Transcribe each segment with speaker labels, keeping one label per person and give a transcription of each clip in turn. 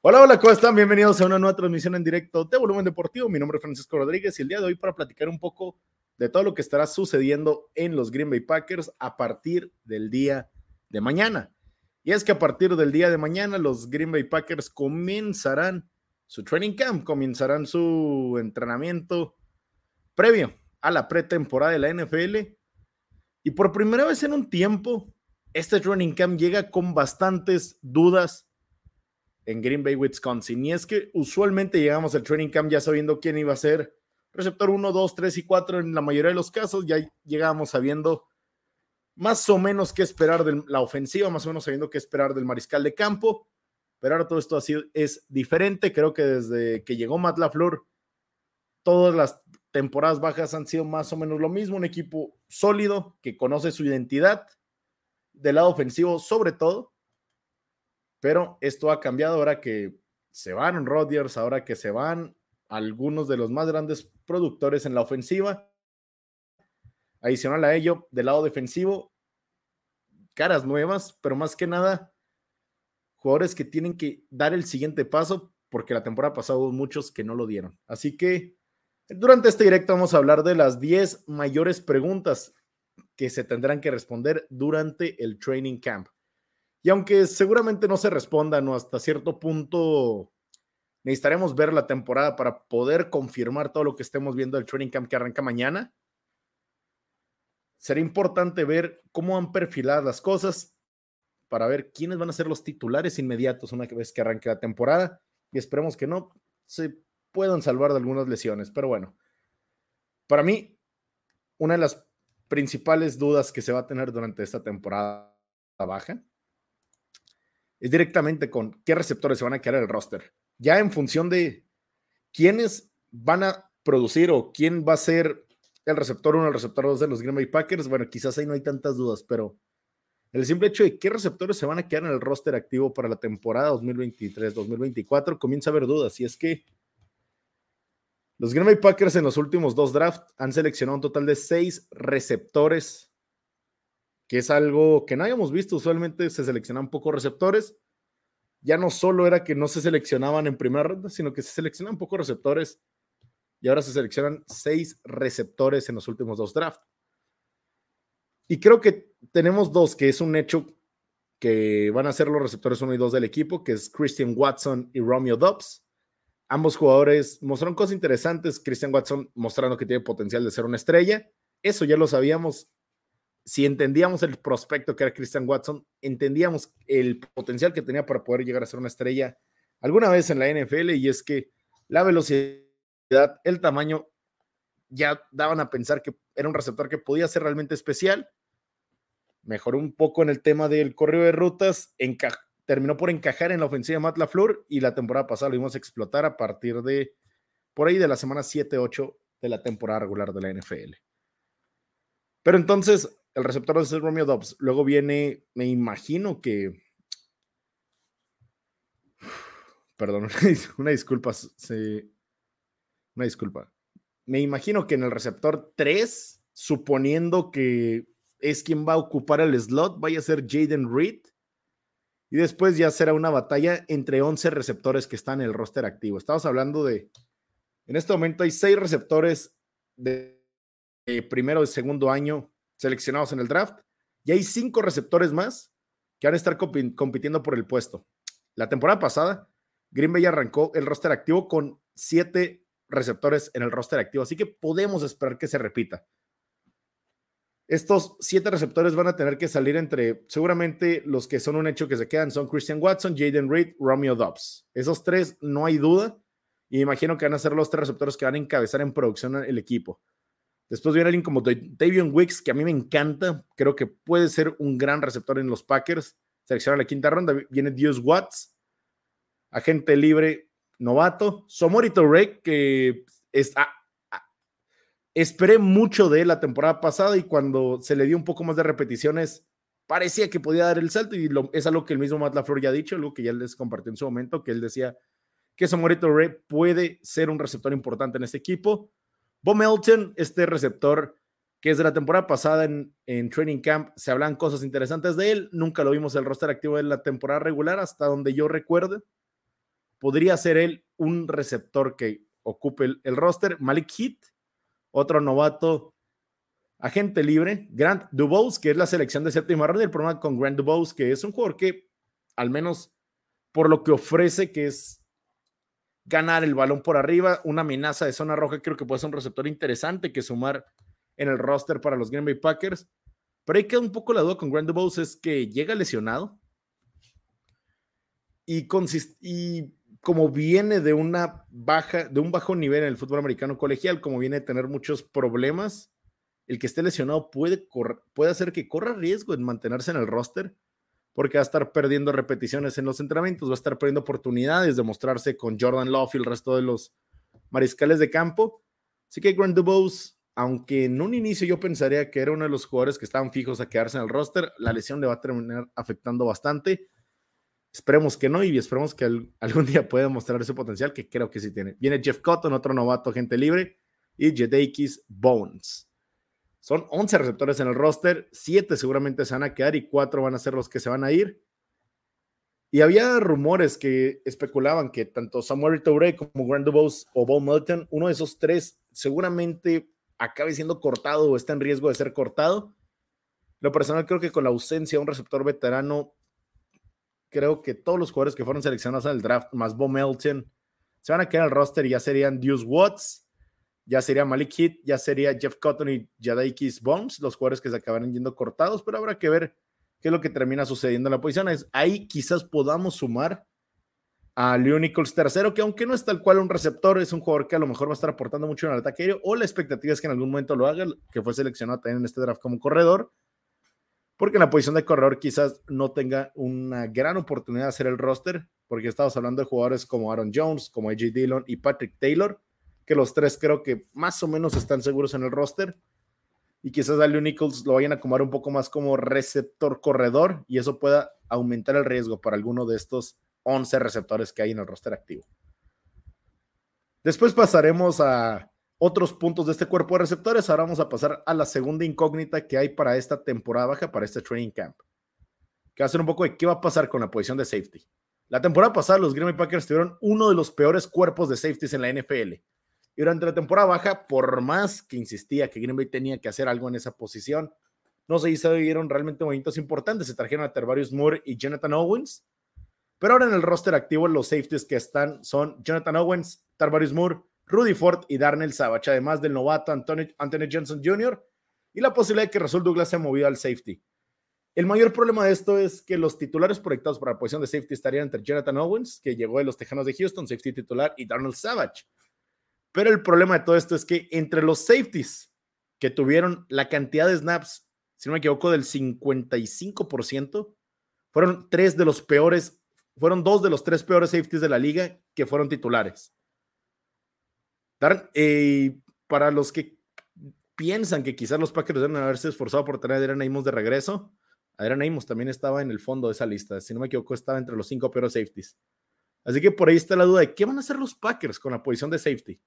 Speaker 1: Hola, hola, ¿cómo están? Bienvenidos a una nueva transmisión en directo de Volumen Deportivo. Mi nombre es Francisco Rodríguez y el día de hoy para platicar un poco de todo lo que estará sucediendo en los Green Bay Packers a partir del día de mañana. Y es que a partir del día de mañana los Green Bay Packers comenzarán su training camp, comenzarán su entrenamiento previo a la pretemporada de la NFL. Y por primera vez en un tiempo, este training camp llega con bastantes dudas en Green Bay, Wisconsin. Y es que usualmente llegamos al training camp ya sabiendo quién iba a ser receptor 1, 2, 3 y 4 en la mayoría de los casos. Ya llegábamos sabiendo más o menos qué esperar de la ofensiva, más o menos sabiendo qué esperar del mariscal de campo. Pero ahora todo esto así es diferente. Creo que desde que llegó Matt LaFleur, todas las temporadas bajas han sido más o menos lo mismo. Un equipo sólido que conoce su identidad del lado ofensivo, sobre todo pero esto ha cambiado ahora que se van Rodgers, ahora que se van algunos de los más grandes productores en la ofensiva. Adicional a ello, del lado defensivo, caras nuevas, pero más que nada, jugadores que tienen que dar el siguiente paso, porque la temporada pasada hubo muchos que no lo dieron. Así que durante este directo vamos a hablar de las 10 mayores preguntas que se tendrán que responder durante el training camp. Y aunque seguramente no se respondan o hasta cierto punto necesitaremos ver la temporada para poder confirmar todo lo que estemos viendo del training camp que arranca mañana, será importante ver cómo han perfilado las cosas para ver quiénes van a ser los titulares inmediatos una vez que arranque la temporada y esperemos que no se puedan salvar de algunas lesiones. Pero bueno, para mí, una de las principales dudas que se va a tener durante esta temporada baja es directamente con qué receptores se van a quedar en el roster. Ya en función de quiénes van a producir o quién va a ser el receptor 1 el receptor 2 de los Green Bay Packers, bueno, quizás ahí no hay tantas dudas, pero el simple hecho de qué receptores se van a quedar en el roster activo para la temporada 2023-2024 comienza a haber dudas. Y es que los Green Bay Packers en los últimos dos drafts han seleccionado un total de seis receptores que es algo que no habíamos visto. Usualmente se seleccionan pocos receptores. Ya no solo era que no se seleccionaban en primera ronda, sino que se seleccionan pocos receptores y ahora se seleccionan seis receptores en los últimos dos drafts. Y creo que tenemos dos, que es un hecho que van a ser los receptores 1 y 2 del equipo, que es Christian Watson y Romeo Dobbs. Ambos jugadores mostraron cosas interesantes. Christian Watson mostrando que tiene potencial de ser una estrella. Eso ya lo sabíamos si entendíamos el prospecto que era Christian Watson, entendíamos el potencial que tenía para poder llegar a ser una estrella alguna vez en la NFL y es que la velocidad, el tamaño, ya daban a pensar que era un receptor que podía ser realmente especial. Mejoró un poco en el tema del correo de rutas, terminó por encajar en la ofensiva de Matt LaFleur y la temporada pasada lo vimos explotar a partir de por ahí de la semana 7-8 de la temporada regular de la NFL. Pero entonces, el receptor es Romeo Dobbs. Luego viene, me imagino que. Perdón, una disculpa. Una disculpa. Me imagino que en el receptor 3, suponiendo que es quien va a ocupar el slot, vaya a ser Jaden Reed. Y después ya será una batalla entre 11 receptores que están en el roster activo. Estamos hablando de. En este momento hay 6 receptores de, de primero y segundo año seleccionados en el draft y hay cinco receptores más que van a estar compitiendo por el puesto. La temporada pasada, Green Bay arrancó el roster activo con siete receptores en el roster activo, así que podemos esperar que se repita. Estos siete receptores van a tener que salir entre, seguramente los que son un hecho que se quedan son Christian Watson, Jaden Reed, Romeo Dobbs. Esos tres, no hay duda, y imagino que van a ser los tres receptores que van a encabezar en producción el equipo. Después viene alguien como Davion Wicks, que a mí me encanta. Creo que puede ser un gran receptor en los Packers. Selecciona la quinta ronda. Viene Dios Watts, agente libre novato. Somorito Rey, que ah, ah, esperé mucho de la temporada pasada y cuando se le dio un poco más de repeticiones, parecía que podía dar el salto y es algo que el mismo Matt LaFleur ya ha dicho, algo que ya les compartió en su momento, que él decía que Somorito Rey puede ser un receptor importante en este equipo Bo Melton, este receptor que es de la temporada pasada en, Training Camp, se hablan cosas interesantes de él. Nunca lo vimos el roster activo de la temporada regular, hasta donde yo recuerdo. podría ser él un receptor que ocupe el, roster. Malik Heath, otro novato, agente libre. Grant Dubose, que es la selección de séptima ronda. El problema con Grant Dubose, que es un jugador que, al menos por lo que ofrece, que es ganar el balón por arriba, una amenaza de zona roja, creo que puede ser un receptor interesante que sumar en el roster para los Green Bay Packers. Pero ahí queda un poco la duda con Grant Dubose, es que llega lesionado y, y como viene de una baja, de un bajo nivel en el fútbol americano colegial, como viene a tener muchos problemas, el que esté lesionado puede, puede hacer que corra riesgo en mantenerse en el roster, porque va a estar perdiendo repeticiones en los entrenamientos, va a estar perdiendo oportunidades de mostrarse con Jordan Love y el resto de los mariscales de campo. Así que Grant aunque en un inicio yo pensaría que era uno de los jugadores que estaban fijos a quedarse en el roster, la lesión le va a terminar afectando bastante. Esperemos que no y esperemos que algún día pueda mostrar ese potencial que creo que sí tiene. Viene Jeff Cotton, otro novato, gente libre, y Jedakis Bones. Son 11 receptores en el roster, 7 seguramente se van a quedar y 4 van a ser los que se van a ir. Y había rumores que especulaban que tanto Samuel Touré como Dubose o Bo Melton, uno de esos tres seguramente acabe siendo cortado o está en riesgo de ser cortado. Lo personal creo que con la ausencia de un receptor veterano creo que todos los jugadores que fueron seleccionados en el draft, más Bo Melton, se van a quedar en el roster y ya serían Deuce Watts, ya sería Malik Heath, ya sería Jeff Cotton y Jadaikis Bones, los jugadores que se acabarán yendo cortados, pero habrá que ver qué es lo que termina sucediendo en la posición. Es, ahí quizás podamos sumar a Leo Nichols tercero, que aunque no es tal cual un receptor, es un jugador que a lo mejor va a estar aportando mucho en el ataque aéreo, o la expectativa es que en algún momento lo haga, que fue seleccionado también en este draft como corredor, porque en la posición de corredor quizás no tenga una gran oportunidad de hacer el roster, porque estamos hablando de jugadores como Aaron Jones, como AJ Dillon y Patrick Taylor, que los tres creo que más o menos están seguros en el roster. Y quizás a Nichols lo vayan a acomodar un poco más como receptor corredor y eso pueda aumentar el riesgo para alguno de estos 11 receptores que hay en el roster activo. Después pasaremos a otros puntos de este cuerpo de receptores. Ahora vamos a pasar a la segunda incógnita que hay para esta temporada baja, para este training camp. Que va a ser un poco de qué va a pasar con la posición de safety. La temporada pasada los Green Bay Packers tuvieron uno de los peores cuerpos de safeties en la NFL. Y durante la temporada baja, por más que insistía que Green Bay tenía que hacer algo en esa posición, no se hicieron realmente movimientos importantes. Se trajeron a Tervarius Moore y Jonathan Owens. Pero ahora en el roster activo, los safeties que están son Jonathan Owens, Tervarius Moore, Rudy Ford y Darnell Savage, además del novato Anthony, Anthony Johnson Jr. y la posibilidad de que Rasul Douglas se movido al safety. El mayor problema de esto es que los titulares proyectados para la posición de safety estarían entre Jonathan Owens, que llegó de los Tejanos de Houston, safety titular, y Darnell Savage. Pero el problema de todo esto es que entre los safeties que tuvieron la cantidad de snaps, si no me equivoco, del 55%, fueron tres de los peores, fueron dos de los tres peores safeties de la liga que fueron titulares. Eh, para los que piensan que quizás los Packers deben haberse esforzado por tener a Adrian Amos de regreso, Adrian Amos también estaba en el fondo de esa lista. Si no me equivoco, estaba entre los cinco peores safeties. Así que por ahí está la duda de qué van a hacer los Packers con la posición de safety.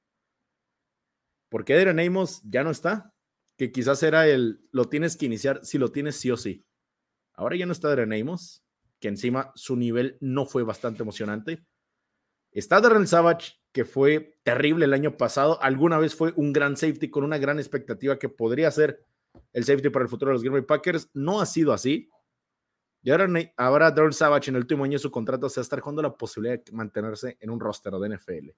Speaker 1: Porque Adrian Amos ya no está, que quizás era el, lo tienes que iniciar si lo tienes sí o sí. Ahora ya no está Adrian Amos, que encima su nivel no fue bastante emocionante. Está Darren Savage, que fue terrible el año pasado. Alguna vez fue un gran safety con una gran expectativa que podría ser el safety para el futuro de los Green Bay Packers. No ha sido así. Y ahora, ahora Darren Savage en el último año de su contrato se está dejando la posibilidad de mantenerse en un roster de NFL.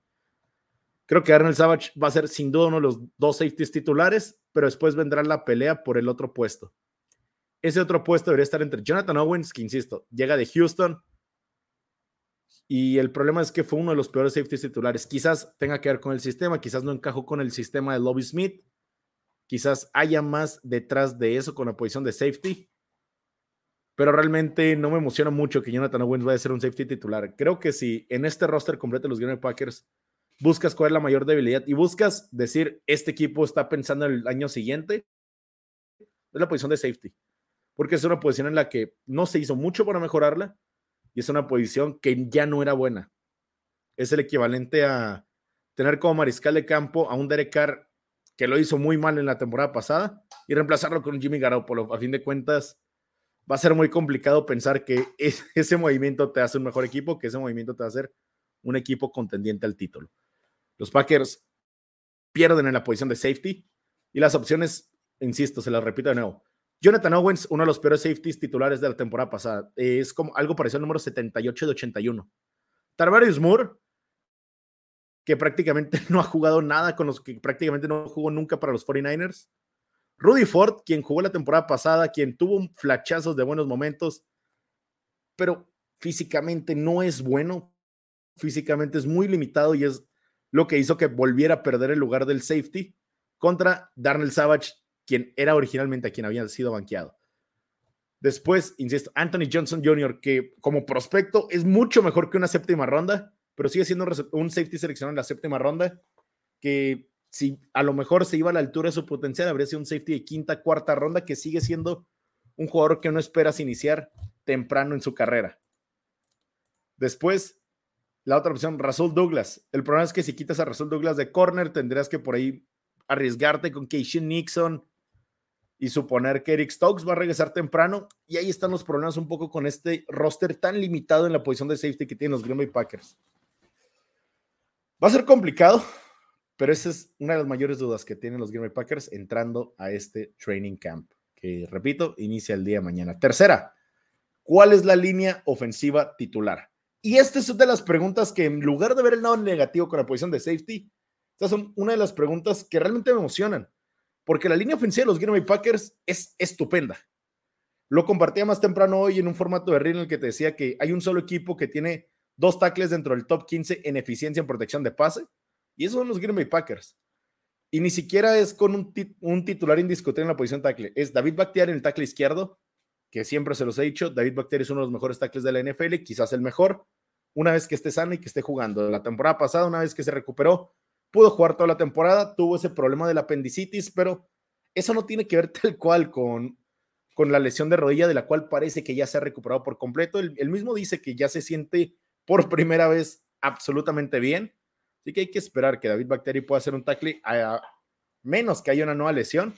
Speaker 1: Creo que Arnold Savage va a ser sin duda uno de los dos safeties titulares, pero después vendrá la pelea por el otro puesto. Ese otro puesto debería estar entre Jonathan Owens, que insisto, llega de Houston, y el problema es que fue uno de los peores safeties titulares. Quizás tenga que ver con el sistema, quizás no encajó con el sistema de Lobby Smith. Quizás haya más detrás de eso con la posición de safety. Pero realmente no me emociona mucho que Jonathan Owens vaya a ser un safety titular. Creo que si en este roster completo los Green Packers buscas cuál es la mayor debilidad y buscas decir, este equipo está pensando en el año siguiente, es la posición de safety. Porque es una posición en la que no se hizo mucho para mejorarla y es una posición que ya no era buena. Es el equivalente a tener como mariscal de campo a un Derek Carr que lo hizo muy mal en la temporada pasada y reemplazarlo con Jimmy Garoppolo. A fin de cuentas, va a ser muy complicado pensar que ese movimiento te hace un mejor equipo, que ese movimiento te va a hacer un equipo contendiente al título. Los Packers pierden en la posición de safety y las opciones, insisto, se las repito de nuevo. Jonathan Owens, uno de los peores safeties titulares de la temporada pasada, es como algo parecido al número 78 de 81. Tarvarius Moore, que prácticamente no ha jugado nada con los que prácticamente no jugó nunca para los 49ers. Rudy Ford, quien jugó la temporada pasada, quien tuvo flachazos de buenos momentos, pero físicamente no es bueno. Físicamente es muy limitado y es lo que hizo que volviera a perder el lugar del safety contra Darnell Savage, quien era originalmente a quien había sido banqueado. Después, insisto, Anthony Johnson Jr., que como prospecto es mucho mejor que una séptima ronda, pero sigue siendo un safety seleccionado en la séptima ronda, que si a lo mejor se iba a la altura de su potencial, habría sido un safety de quinta, cuarta ronda, que sigue siendo un jugador que no esperas iniciar temprano en su carrera. Después, la otra opción, Rasul Douglas. El problema es que si quitas a Rasul Douglas de corner, tendrías que por ahí arriesgarte con Keishin Nixon y suponer que Eric Stokes va a regresar temprano. Y ahí están los problemas un poco con este roster tan limitado en la posición de safety que tienen los Green Bay Packers. Va a ser complicado, pero esa es una de las mayores dudas que tienen los Green Bay Packers entrando a este training camp, que repito, inicia el día de mañana. Tercera, ¿cuál es la línea ofensiva titular? Y esta es una de las preguntas que en lugar de ver el lado negativo con la posición de safety, estas son una de las preguntas que realmente me emocionan, porque la línea ofensiva de los Green Bay Packers es estupenda. Lo compartía más temprano hoy en un formato de reel en el que te decía que hay un solo equipo que tiene dos tackles dentro del top 15 en eficiencia en protección de pase, y esos son los Green Bay Packers. Y ni siquiera es con un, titular indiscutible en la posición tackle, es David Bakhtiar en el tackle izquierdo, que siempre se los he dicho, David Bakhtiar es uno de los mejores tackles de la NFL, quizás el mejor, una vez que esté sano y que esté jugando. La temporada pasada, una vez que se recuperó, pudo jugar toda la temporada, tuvo ese problema del apendicitis, pero eso no tiene que ver tal cual con, con la lesión de rodilla de la cual parece que ya se ha recuperado por completo. Él, mismo dice que ya se siente por primera vez absolutamente bien. Así que hay que esperar que David Bacteri pueda hacer un tackle a menos que haya una nueva lesión.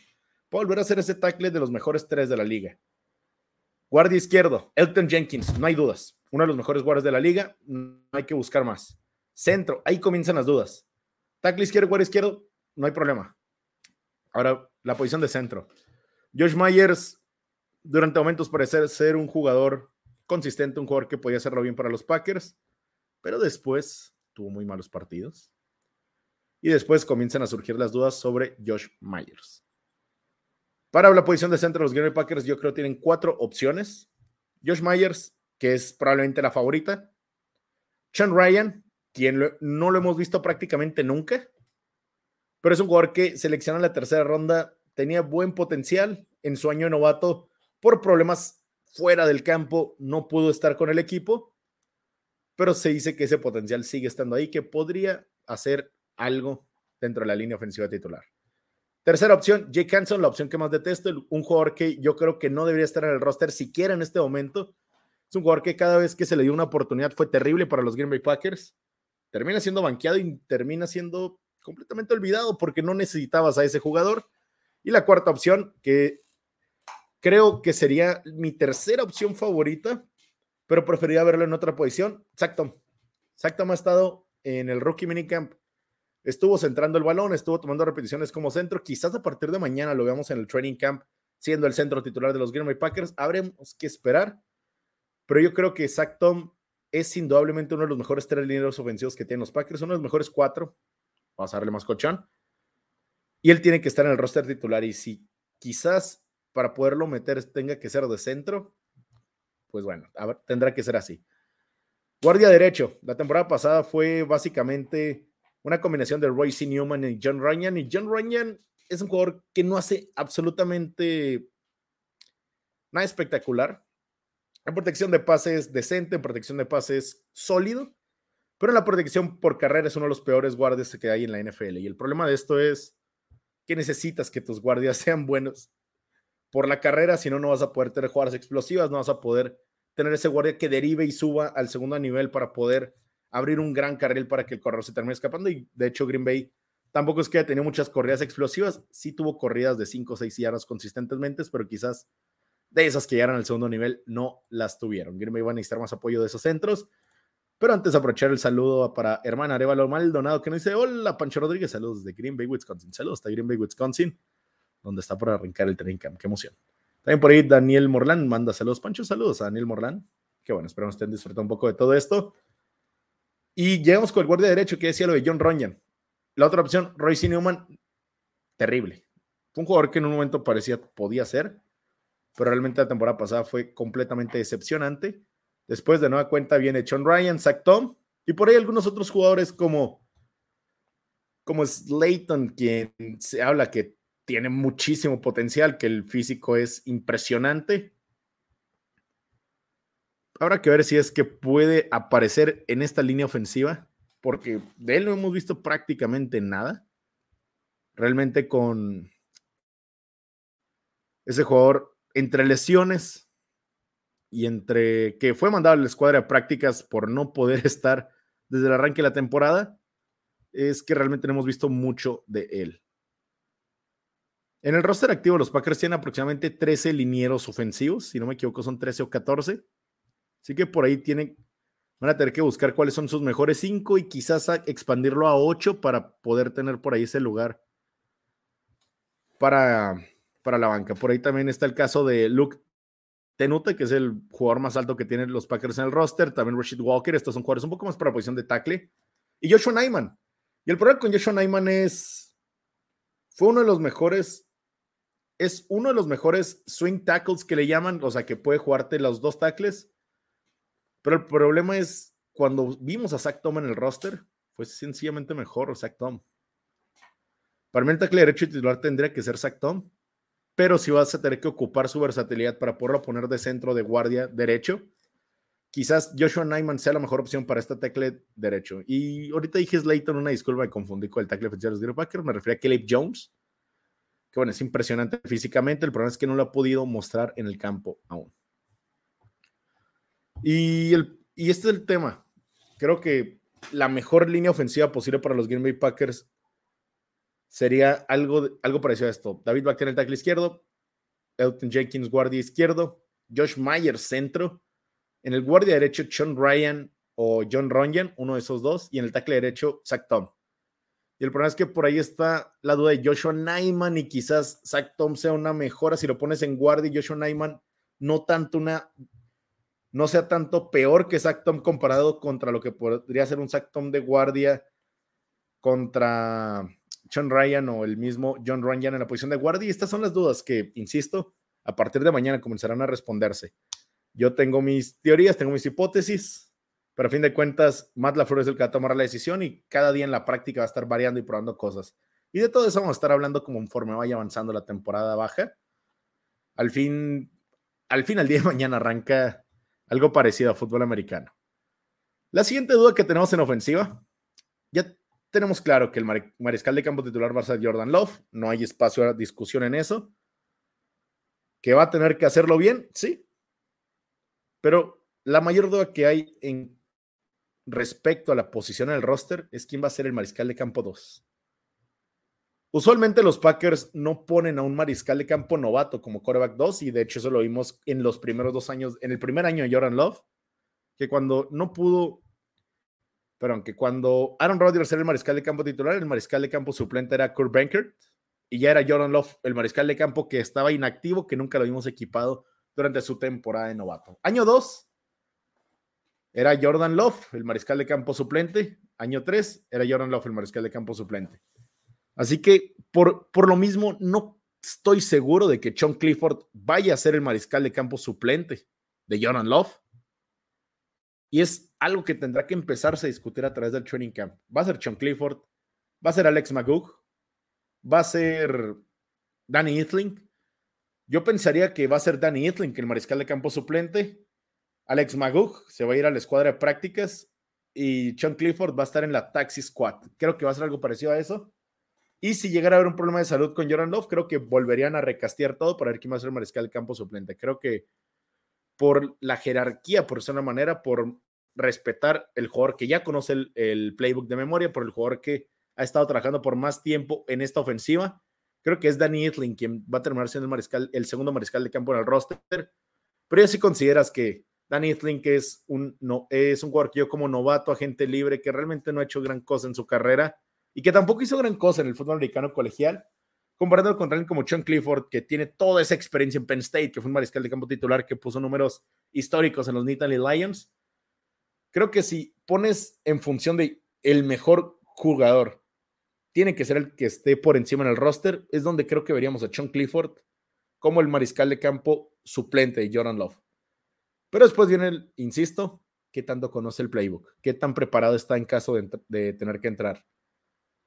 Speaker 1: Puede volver a hacer ese tackle de los mejores tres de la liga. Guardia izquierdo, Elton Jenkins, no hay dudas. Uno de los mejores guardias de la liga, no hay que buscar más. Centro, ahí comienzan las dudas. Tackle izquierdo, guardia izquierdo, no hay problema. Ahora, la posición de centro. Josh Myers, durante momentos parece ser un jugador consistente, un jugador que podía hacerlo bien para los Packers, pero después tuvo muy malos partidos. Y después comienzan a surgir las dudas sobre Josh Myers. Para la posición de centro, los Green Bay Packers yo creo tienen cuatro opciones. Josh Myers, que es probablemente la favorita. Sean Ryan, quien no lo hemos visto prácticamente nunca, pero es un jugador que selecciona en la tercera ronda, tenía buen potencial en su año novato, por problemas fuera del campo no pudo estar con el equipo, pero se dice que ese potencial sigue estando ahí, que podría hacer algo dentro de la línea ofensiva titular. Tercera opción, Jake Hanson, la opción que más detesto, un jugador que yo creo que no debería estar en el roster siquiera en este momento. Es un jugador que cada vez que se le dio una oportunidad fue terrible para los Green Bay Packers. Termina siendo banqueado y termina siendo completamente olvidado porque no necesitabas a ese jugador. Y la cuarta opción, que creo que sería mi tercera opción favorita, pero preferiría verlo en otra posición, Zach Tom. Zach Tom ha estado en el Rookie Minicamp estuvo centrando el balón, estuvo tomando repeticiones como centro. Quizás a partir de mañana lo veamos en el training camp siendo el centro titular de los Green Bay Packers. Habremos que esperar, pero yo creo que Zach Tom es indudablemente uno de los mejores tres líneas ofensivos que tienen los Packers, uno de los mejores cuatro. Vamos a más cochón. Y él tiene que estar en el roster titular. Y si quizás para poderlo meter tenga que ser de centro, pues bueno, tendrá que ser así. Guardia derecho. La temporada pasada fue básicamente una combinación de Royce Newman y John Ryan. Y John Ryan es un jugador que no hace absolutamente nada espectacular. En protección de pases decente, en protección de pases sólido, pero en la protección por carrera es uno de los peores guardias que hay en la NFL. Y el problema de esto es que necesitas que tus guardias sean buenos por la carrera, si no, no vas a poder tener jugadas explosivas, no vas a poder tener ese guardia que derive y suba al segundo nivel para poder abrir un gran carril para que el corredor se termine escapando. Y de hecho, Green Bay tampoco es que haya tenido muchas corridas explosivas. Sí tuvo corridas de 5 o 6 yardas consistentemente, pero quizás de esas que llegaron al segundo nivel no las tuvieron. Green Bay va a necesitar más apoyo de esos centros. Pero antes aprovechar el saludo para hermana Arevalo Maldonado que nos dice, hola Pancho Rodríguez, saludos de Green Bay, Wisconsin. Saludos de Green Bay, Wisconsin, donde está por arrancar el training camp. Qué emoción. También por ahí Daniel Morlán manda saludos. Pancho, saludos a Daniel Morlán. Qué bueno, esperamos que estén disfrutando un poco de todo esto. Y llegamos con el guardia derecho que decía lo de John Ronyan. La otra opción, Royce Newman, terrible. Fue un jugador que en un momento parecía podía ser, pero realmente la temporada pasada fue completamente decepcionante. Después de nueva cuenta viene John Ryan, Zach Tom y por ahí algunos otros jugadores como, como Slayton, quien se habla que tiene muchísimo potencial, que el físico es impresionante. Habrá que ver si es que puede aparecer en esta línea ofensiva, porque de él no hemos visto prácticamente nada. Realmente con ese jugador entre lesiones y entre que fue mandado a la escuadra de prácticas por no poder estar desde el arranque de la temporada, es que realmente no hemos visto mucho de él. En el roster activo, los Packers tienen aproximadamente 13 linieros ofensivos, si no me equivoco, son 13 o 14. Así que por ahí tienen, van a tener que buscar cuáles son sus mejores cinco y quizás expandirlo a ocho para poder tener por ahí ese lugar para, para la banca. Por ahí también está el caso de Luke Tenuta, que es el jugador más alto que tienen los Packers en el roster. También Rashid Walker. Estos son jugadores un poco más para la posición de tackle. Y Joshua Nyman. Y el problema con Joshua Nyman es. Fue uno de los mejores. Es uno de los mejores swing tackles que le llaman. O sea, que puede jugarte los dos tackles. Pero el problema es, cuando vimos a Zach Tom en el roster, fue sencillamente mejor Zach Tom. Para mí el tackle derecho titular tendría que ser Zach Tom, pero si vas a tener que ocupar su versatilidad para poderlo poner de centro de guardia derecho, quizás Joshua Nyman sea la mejor opción para este tackle derecho. Y ahorita dije Slayton, una disculpa, me confundí con el tackle ofensivo de los Packers, me refería a Caleb Jones, que bueno, es impresionante físicamente, el problema es que no lo ha podido mostrar en el campo aún. Y, el, y este es el tema. Creo que la mejor línea ofensiva posible para los Green Bay Packers sería algo, algo parecido a esto. David Bakker en el tackle izquierdo, Elton Jenkins guardia izquierdo, Josh Myers centro, en el guardia derecho Sean Ryan o John Ronjan, uno de esos dos, y en el tackle derecho Zach Tom. Y el problema es que por ahí está la duda de Joshua Nyman y quizás Zach Tom sea una mejora si lo pones en guardia y Joshua Nyman no tanto una no sea tanto peor que Zach Tom comparado contra lo que podría ser un Zach Tom de guardia contra John Ryan o el mismo John Ryan en la posición de guardia. Y estas son las dudas que, insisto, a partir de mañana comenzarán a responderse. Yo tengo mis teorías, tengo mis hipótesis, pero a fin de cuentas, Matt LaFleur es el que va a tomar la decisión y cada día en la práctica va a estar variando y probando cosas. Y de todo eso vamos a estar hablando conforme vaya avanzando la temporada baja. Al fin, al fin, al día de mañana arranca algo parecido a fútbol americano. La siguiente duda que tenemos en ofensiva, ya tenemos claro que el mariscal de campo titular va a ser Jordan Love, no hay espacio a discusión en eso. ¿Que va a tener que hacerlo bien? Sí. Pero la mayor duda que hay en respecto a la posición en el roster es quién va a ser el mariscal de campo 2. Usualmente los Packers no ponen a un mariscal de campo novato como quarterback 2 y de hecho eso lo vimos en los primeros dos años, en el primer año de Jordan Love, que cuando no pudo, perdón, que cuando Aaron Rodgers era el mariscal de campo titular, el mariscal de campo suplente era Kurt Bankert y ya era Jordan Love el mariscal de campo que estaba inactivo, que nunca lo vimos equipado durante su temporada de novato. Año 2 era Jordan Love el mariscal de campo suplente, año 3 era Jordan Love el mariscal de campo suplente. Así que por, por lo mismo, no estoy seguro de que Sean Clifford vaya a ser el mariscal de campo suplente de Jordan Love. Y es algo que tendrá que empezarse a discutir a través del training camp. Va a ser Sean Clifford, va a ser Alex Magoo, va a ser Danny Ethling. Yo pensaría que va a ser Danny Ethling el mariscal de campo suplente. Alex Magoo se va a ir a la escuadra de prácticas y Sean Clifford va a estar en la taxi squad. Creo que va a ser algo parecido a eso. Y si llegara a haber un problema de salud con Jordan Love, creo que volverían a recastear todo para ver quién va a ser el mariscal campo suplente. Creo que por la jerarquía, por ser una manera, por respetar el jugador que ya conoce el, playbook de memoria, por el jugador que ha estado trabajando por más tiempo en esta ofensiva, creo que es Danny Etling quien va a terminar siendo el mariscal, el segundo mariscal de campo en el roster. Pero ya si consideras que Danny Eathling, que es un, no, es un jugador que yo como novato, agente libre, que realmente no ha hecho gran cosa en su carrera y que tampoco hizo gran cosa en el fútbol americano colegial, comparado con alguien como Sean Clifford, que tiene toda esa experiencia en Penn State, que fue un mariscal de campo titular que puso números históricos en los Nittany Lions. Creo que si pones en función de el mejor jugador, tiene que ser el que esté por encima en el roster, es donde creo que veríamos a Sean Clifford como el mariscal de campo suplente de Jordan Love. Pero después viene el, insisto, qué tanto conoce el playbook, qué tan preparado está en caso de, tener que entrar.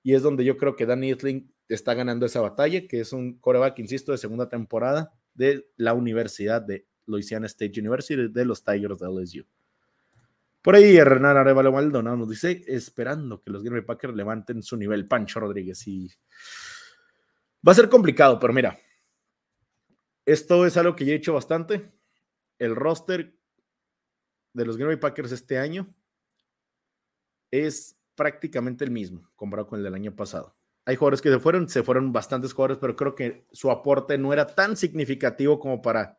Speaker 1: Y es donde yo creo que Danny Etling está ganando esa batalla, que es un coreback, insisto, de segunda temporada de la Universidad de Louisiana State University de los Tigers de LSU. Por ahí Hernán Arevalo Maldonado nos dice, esperando que los Green Bay Packers levanten su nivel, Pancho Rodríguez. Y va a ser complicado, pero mira, esto es algo que ya he hecho bastante. El roster de los Green Bay Packers este año es prácticamente el mismo comparado con el del año pasado. Hay jugadores que se fueron, se fueron bastantes jugadores, pero creo que su aporte no era tan significativo como para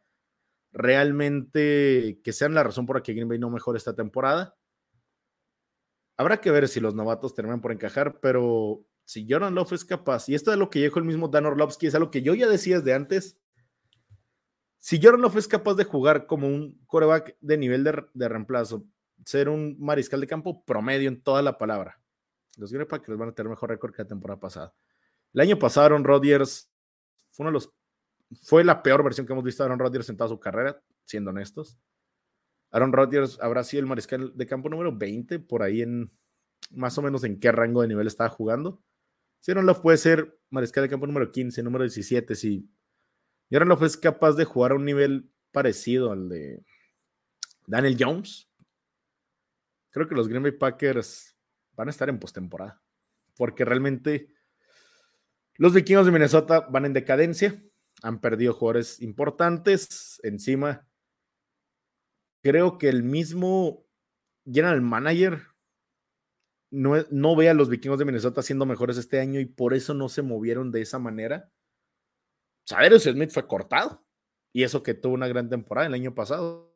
Speaker 1: realmente que sean la razón por la que Green Bay no mejore esta temporada. Habrá que ver si los novatos terminan por encajar, pero si Jordan Love es capaz, y esto es lo que dijo el mismo Dan Orlovsky, es algo que yo ya decía desde antes, si Jordan Love es capaz de jugar como un coreback de nivel de, reemplazo, ser un mariscal de campo promedio en toda la palabra, los Green Packers van a tener mejor récord que la temporada pasada. El año pasado Aaron Rodgers fue uno de los fue la peor versión que hemos visto de Aaron Rodgers en toda su carrera, siendo honestos. Aaron Rodgers habrá sido el mariscal de campo número 20, por ahí en más o menos en qué rango de nivel estaba jugando. Si Aaron Love puede ser mariscal de campo número 15, número 17, si Aaron Love es capaz de jugar a un nivel parecido al de Daniel Jones, creo que los Green Bay Packers van a estar en postemporada, porque realmente los vikingos de Minnesota van en decadencia han perdido jugadores importantes. Encima, creo que el mismo general manager no, no ve a los vikingos de Minnesota siendo mejores este año y por eso no se movieron de esa manera. Sadarius Smith fue cortado y eso que tuvo una gran temporada el año pasado.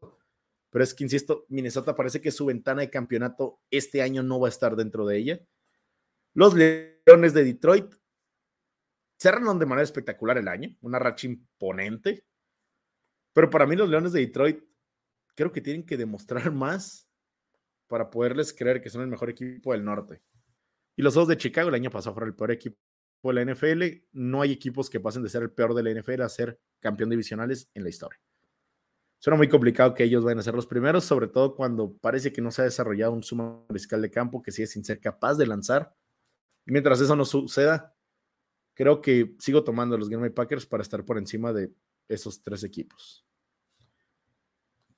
Speaker 1: Pero es que, insisto, Minnesota parece que su ventana de campeonato este año no va a estar dentro de ella. Los Leones de Detroit cerraron de manera espectacular el año, una racha imponente. Pero para mí los Leones de Detroit creo que tienen que demostrar más para poderles creer que son el mejor equipo del norte. Y los dos de Chicago el año pasado fueron el peor equipo de la NFL. No hay equipos que pasen de ser el peor de la NFL a ser campeón divisionales en la historia. Suena muy complicado que ellos vayan a ser los primeros, sobre todo cuando parece que no se ha desarrollado un suma mariscal de campo que sigue sin ser capaz de lanzar. Y mientras eso no suceda, creo que sigo tomando los Green Bay Packers para estar por encima de esos tres equipos.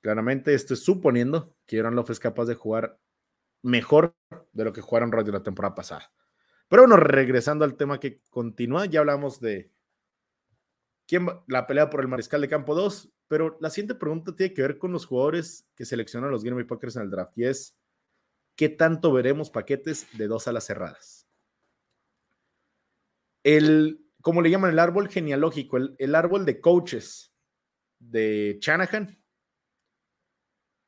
Speaker 1: Claramente, estoy suponiendo que Aaron Love es capaz de jugar mejor de lo que jugaron Rodgers la temporada pasada. Pero bueno, regresando al tema que continúa, ya hablamos de la pelea por el mariscal de campo 2, pero la siguiente pregunta tiene que ver con los jugadores que seleccionan los Green Bay Packers en el draft y es ¿qué tanto veremos paquetes de dos alas cerradas? el, como le llaman, el árbol genealógico, el, árbol de coaches de Shanahan,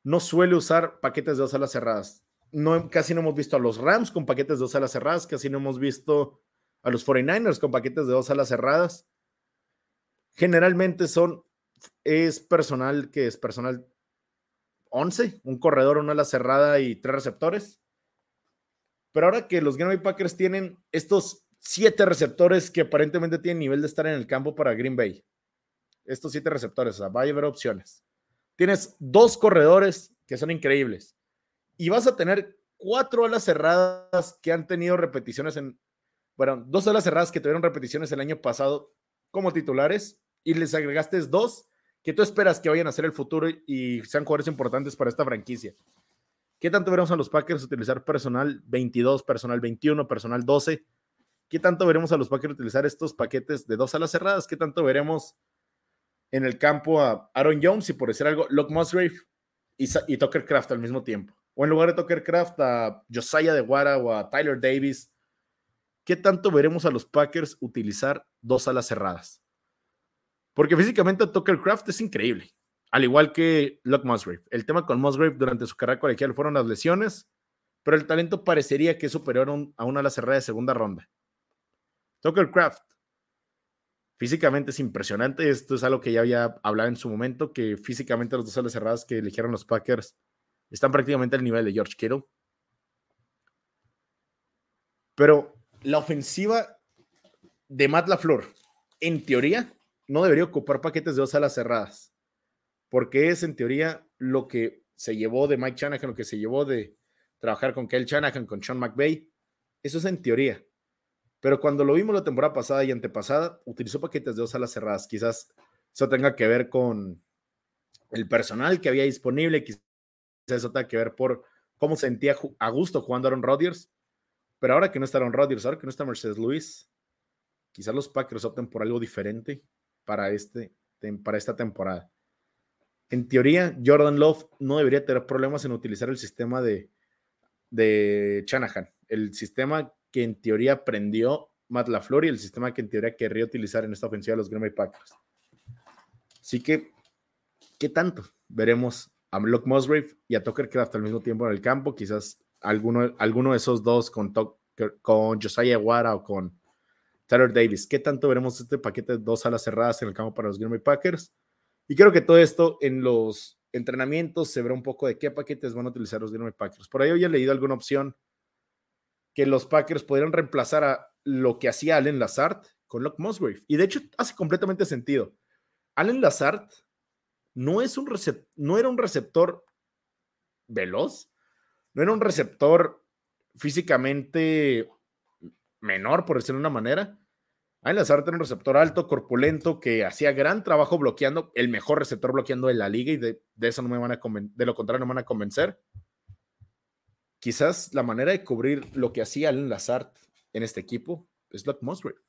Speaker 1: no suele usar paquetes de dos alas cerradas. No, casi no hemos visto a los Rams con paquetes de dos alas cerradas, casi no hemos visto a los 49ers con paquetes de dos alas cerradas. Generalmente son, es personal que es personal 11, un corredor, una ala cerrada y tres receptores. Pero ahora que los Green Bay Packers tienen estos siete receptores que aparentemente tienen nivel de estar en el campo para Green Bay. Estos siete receptores, o sea, va a haber opciones. Tienes dos corredores que son increíbles y vas a tener cuatro alas cerradas que han tenido repeticiones en, bueno, dos alas cerradas que tuvieron repeticiones el año pasado como titulares y les agregaste dos que tú esperas que vayan a ser el futuro y sean jugadores importantes para esta franquicia. ¿Qué tanto veremos a los Packers utilizar personal 22, personal 21, personal 12? ¿Qué tanto veremos a los Packers utilizar estos paquetes de dos alas cerradas? ¿Qué tanto veremos en el campo a Aaron Jones y por decir algo, Locke Musgrave y, Tucker Craft al mismo tiempo? O en lugar de Tucker Craft a Josiah de Guara o a Tyler Davis. ¿Qué tanto veremos a los Packers utilizar dos alas cerradas? Porque físicamente Tucker Craft es increíble. al igual que Luck Musgrave. El tema con Musgrave durante su carrera colegial fueron las lesiones, pero el talento parecería que es superior a, una ala cerrada de segunda ronda. Tucker Craft. Físicamente es impresionante. Esto es algo que ya había hablado en su momento, que físicamente los dos alas cerradas que eligieron los Packers están prácticamente al nivel de George Kittle. Pero la ofensiva de Matt LaFleur, en teoría, no debería ocupar paquetes de dos alas cerradas, porque es en teoría lo que se llevó de Mike Shanahan, lo que se llevó de trabajar con Kyle Shanahan, con Sean McVay. Eso es en teoría. Pero cuando lo vimos la temporada pasada y antepasada, utilizó paquetes de dos alas cerradas. Quizás eso tenga que ver con el personal que había disponible, quizás eso tenga que ver por cómo sentía a gusto jugando Aaron Rodgers. Pero ahora que no está Aaron Rodgers, ahora que no está Mercedes Luis, quizás los Packers opten por algo diferente para, este, para esta temporada. En teoría, Jordan Love no debería tener problemas en utilizar el sistema de, de Shanahan, el sistema que en teoría aprendió Matt LaFleur y el sistema que en teoría querría utilizar en esta ofensiva de los Green Bay Packers. Así que, ¿qué tanto? Veremos a Locke Musgrave y a Tucker Craft al mismo tiempo en el campo. Quizás alguno, alguno de esos dos con, con Josiah Wara o con Tyler Davis. ¿Qué tanto veremos este paquete de dos alas cerradas en el campo para los Green Bay Packers? Y creo que todo esto en los entrenamientos se verá un poco de qué paquetes van a utilizar los Green Bay Packers. Por ahí he leído alguna opción que los Packers podrían reemplazar a lo que hacía Allen Lazard con Locke Musgrave. Y de hecho hace completamente sentido. Allen Lazard no, es un no era un receptor veloz, no era un receptor físicamente menor, por decirlo de una manera. Allen Lazard era un receptor alto, corpulento, que hacía gran trabajo bloqueando, el mejor receptor bloqueando de la liga, y de, eso no me van a de lo contrario no me van a convencer quizás la manera de cubrir lo que hacía Allen Lazard en este equipo es Luck Musgrave.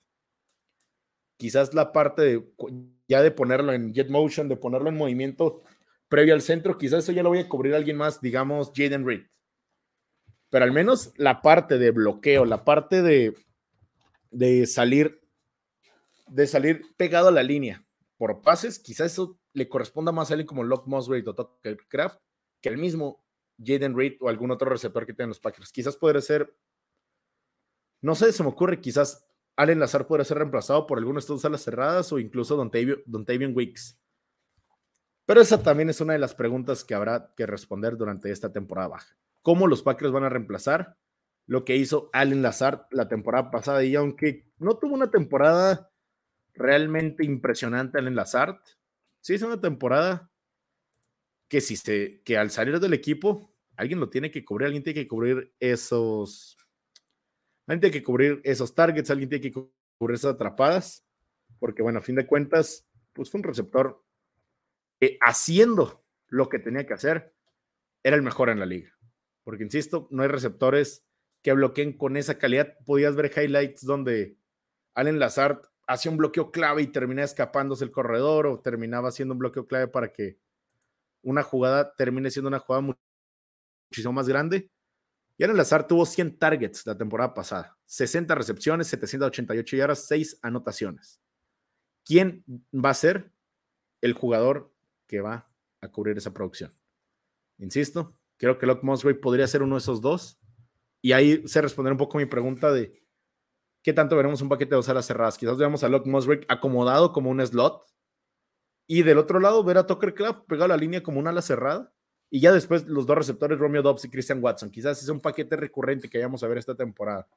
Speaker 1: Quizás la parte de ya de ponerlo en jet motion, de ponerlo en movimiento previo al centro, quizás eso ya lo voy a cubrir alguien más, digamos Jaden Reed. Pero al menos la parte de bloqueo, la parte de, de salir de salir pegado a la línea por pases, quizás eso le corresponda más a alguien como Locke Musgrave o Tucker Craft que el mismo Jaden Reed o algún otro receptor que tengan los Packers. Quizás podría ser, no sé, se me ocurre, quizás Allen Lazar podría ser reemplazado por alguno de estos alas cerradas o incluso Don Tavian Weeks. Pero esa también es una de las preguntas que habrá que responder durante esta temporada baja. ¿Cómo los Packers van a reemplazar lo que hizo Allen Lazar la temporada pasada? Y aunque no tuvo una temporada realmente impresionante Allen Lazard, sí es una temporada que si se, que al salir del equipo alguien lo tiene que cubrir, alguien tiene que cubrir esos, alguien tiene que cubrir esos targets, alguien tiene que cubrir esas atrapadas, porque bueno, a fin de cuentas, pues fue un receptor que haciendo lo que tenía que hacer, era el mejor en la liga. Porque insisto, no hay receptores que bloqueen con esa calidad. Podías ver highlights donde Allen Lazard hacía un bloqueo clave y terminaba escapándose el corredor o terminaba haciendo un bloqueo clave para que una jugada termine siendo una jugada muchísimo más grande. Y el azar tuvo 100 targets la temporada pasada, 60 recepciones, 788 yardas, 6 anotaciones. ¿Quién va a ser el jugador que va a cubrir esa producción? Insisto, creo que Locke Musgrave podría ser uno de esos dos. Y ahí se responderá un poco mi pregunta de qué tanto veremos un paquete de alas cerradas. Quizás veamos a Locke Musgrave acomodado como un slot. Y del otro lado, ver a Tucker Club pegado a la línea como un ala cerrada y ya después los dos receptores, Romeo Dobbs y Christian Watson. Quizás es un paquete recurrente que vayamos a ver esta temporada.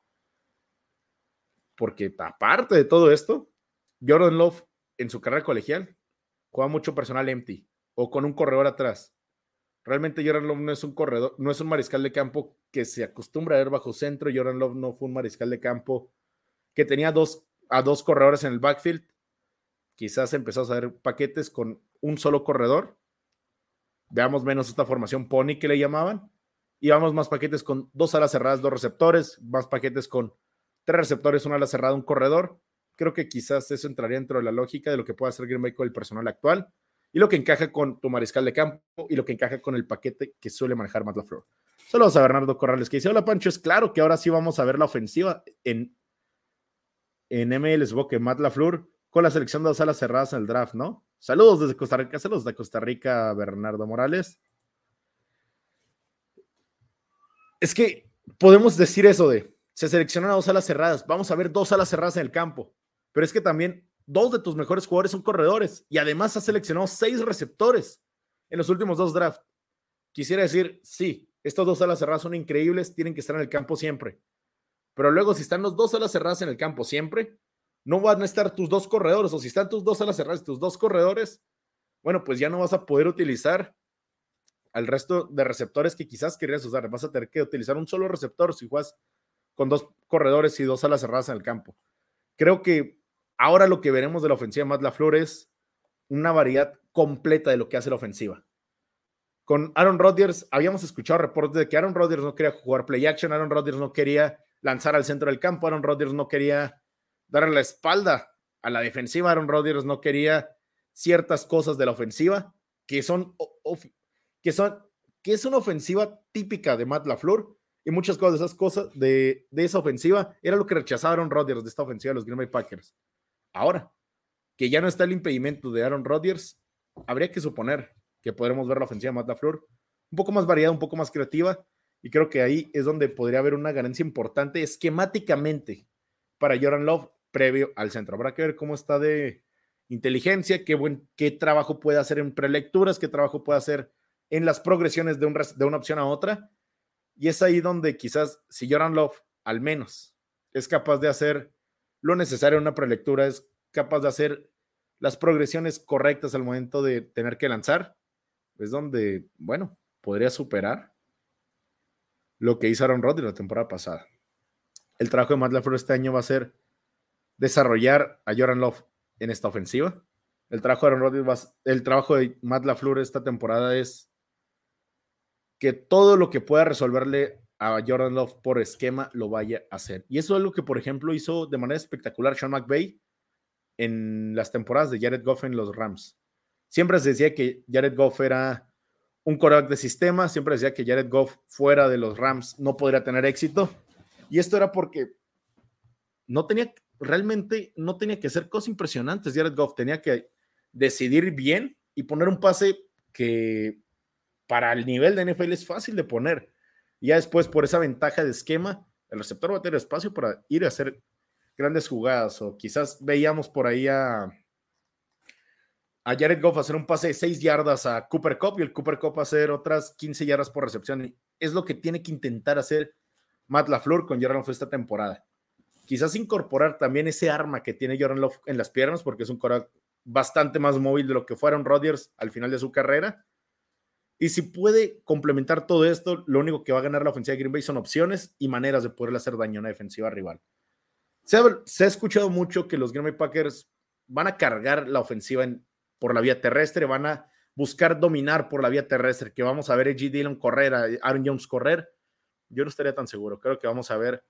Speaker 1: Porque aparte de todo esto, Jordan Love en su carrera colegial juega mucho personal empty o con un corredor atrás. Realmente Jordan Love no es un corredor, no es un mariscal de campo que se acostumbra a ver bajo centro. Jordan Love no fue un mariscal de campo que tenía dos, a dos corredores en el backfield. Quizás empezó a hacer paquetes con un solo corredor veamos menos esta formación pony que le llamaban, y vamos más paquetes con dos alas cerradas, dos receptores, más paquetes con tres receptores, una ala cerrada, un corredor. Creo que quizás eso entraría dentro de la lógica de lo que puede hacer Green Bay con el personal actual y lo que encaja con tu mariscal de campo y lo que encaja con el paquete que suele manejar Matt LaFleur. Saludos a Bernardo Corrales que dice, hola Pancho, es claro que ahora sí vamos a ver la ofensiva en, en MLS, que Matt LaFleur con la selección de dos alas cerradas en el draft, ¿no? Saludos desde Costa Rica, saludos de Costa Rica, Bernardo Morales. Es que podemos decir eso de, se seleccionan dos alas cerradas, vamos a ver dos alas cerradas en el campo, pero es que también dos de tus mejores jugadores son corredores y además has seleccionado seis receptores en los últimos dos drafts. Quisiera decir, sí, estos dos alas cerradas son increíbles, tienen que estar en el campo siempre. Pero luego, si están los dos alas cerradas en el campo siempre, no van a estar tus dos corredores, o si están tus dos alas cerradas, tus dos corredores, bueno, pues ya no vas a poder utilizar al resto de receptores que quizás querías usar. Vas a tener que utilizar un solo receptor si juegas con dos corredores y dos alas cerradas en el campo. Creo que ahora lo que veremos de la ofensiva de Matt LaFleur es una variedad completa de lo que hace la ofensiva. Con Aaron Rodgers, habíamos escuchado reportes de que Aaron Rodgers no quería jugar play action, Aaron Rodgers no quería lanzar al centro del campo, Aaron Rodgers no quería darle la espalda a la defensiva, Aaron Rodgers no quería ciertas cosas de la ofensiva que son, que son, que es una ofensiva típica de Matt LaFleur y muchas cosas de esas cosas de, de esa ofensiva era lo que rechazaba Aaron Rodgers de esta ofensiva de los Green Bay Packers. Ahora, que ya no está el impedimento de Aaron Rodgers, habría que suponer que podremos ver la ofensiva de Matt LaFleur un poco más variada, un poco más creativa, y creo que ahí es donde podría haber una ganancia importante esquemáticamente para Jordan Love previo al centro. Habrá que ver cómo está de inteligencia, qué, buen, qué trabajo puede hacer en prelecturas, qué trabajo puede hacer en las progresiones de, un, de una opción a otra. Y es ahí donde quizás si Jordan Love al menos es capaz de hacer lo necesario en una prelectura, es capaz de hacer las progresiones correctas al momento de tener que lanzar, es donde, bueno, podría superar lo que hizo Aaron Rodgers la temporada pasada. El trabajo de Matt LaFleur este año va a ser desarrollar a Jordan Love en esta ofensiva. El trabajo de Aaron Rodgers, el trabajo de Matt LaFleur esta temporada es que todo lo que pueda resolverle a Jordan Love por esquema lo vaya a hacer. Y eso es algo que, por ejemplo, hizo de manera espectacular Sean McVay en las temporadas de Jared Goff en los Rams. Siempre se decía que Jared Goff era un coreback de sistema, siempre decía que Jared Goff fuera de los Rams no podría tener éxito. Y esto era porque no tenía, realmente no tenía que hacer cosas impresionantes. Jared Goff tenía que decidir bien y poner un pase que para el nivel de NFL es fácil de poner. Ya después, por esa ventaja de esquema, el receptor va a tener espacio para ir a hacer grandes jugadas. O quizás veíamos por ahí a, a Jared Goff hacer un pase de 6 yardas a Cooper Cup y el Cooper Cup hacer otras 15 yardas por recepción. Es lo que tiene que intentar hacer Matt LaFleur con Jordan Love esta temporada. Quizás incorporar también ese arma que tiene Jordan Love en las piernas, porque es un coreback bastante más móvil de lo que fueron Rodgers al final de su carrera. Y si puede complementar todo esto, lo único que va a ganar la ofensiva de Green Bay son opciones y maneras de poderle hacer daño a una defensiva rival. Se ha, escuchado mucho que los Green Bay Packers van a cargar la ofensiva por la vía terrestre, van a buscar dominar por la vía terrestre, que vamos a ver a G. Dillon correr, a Aaron Jones correr. Yo no estaría tan seguro. Creo que vamos a ver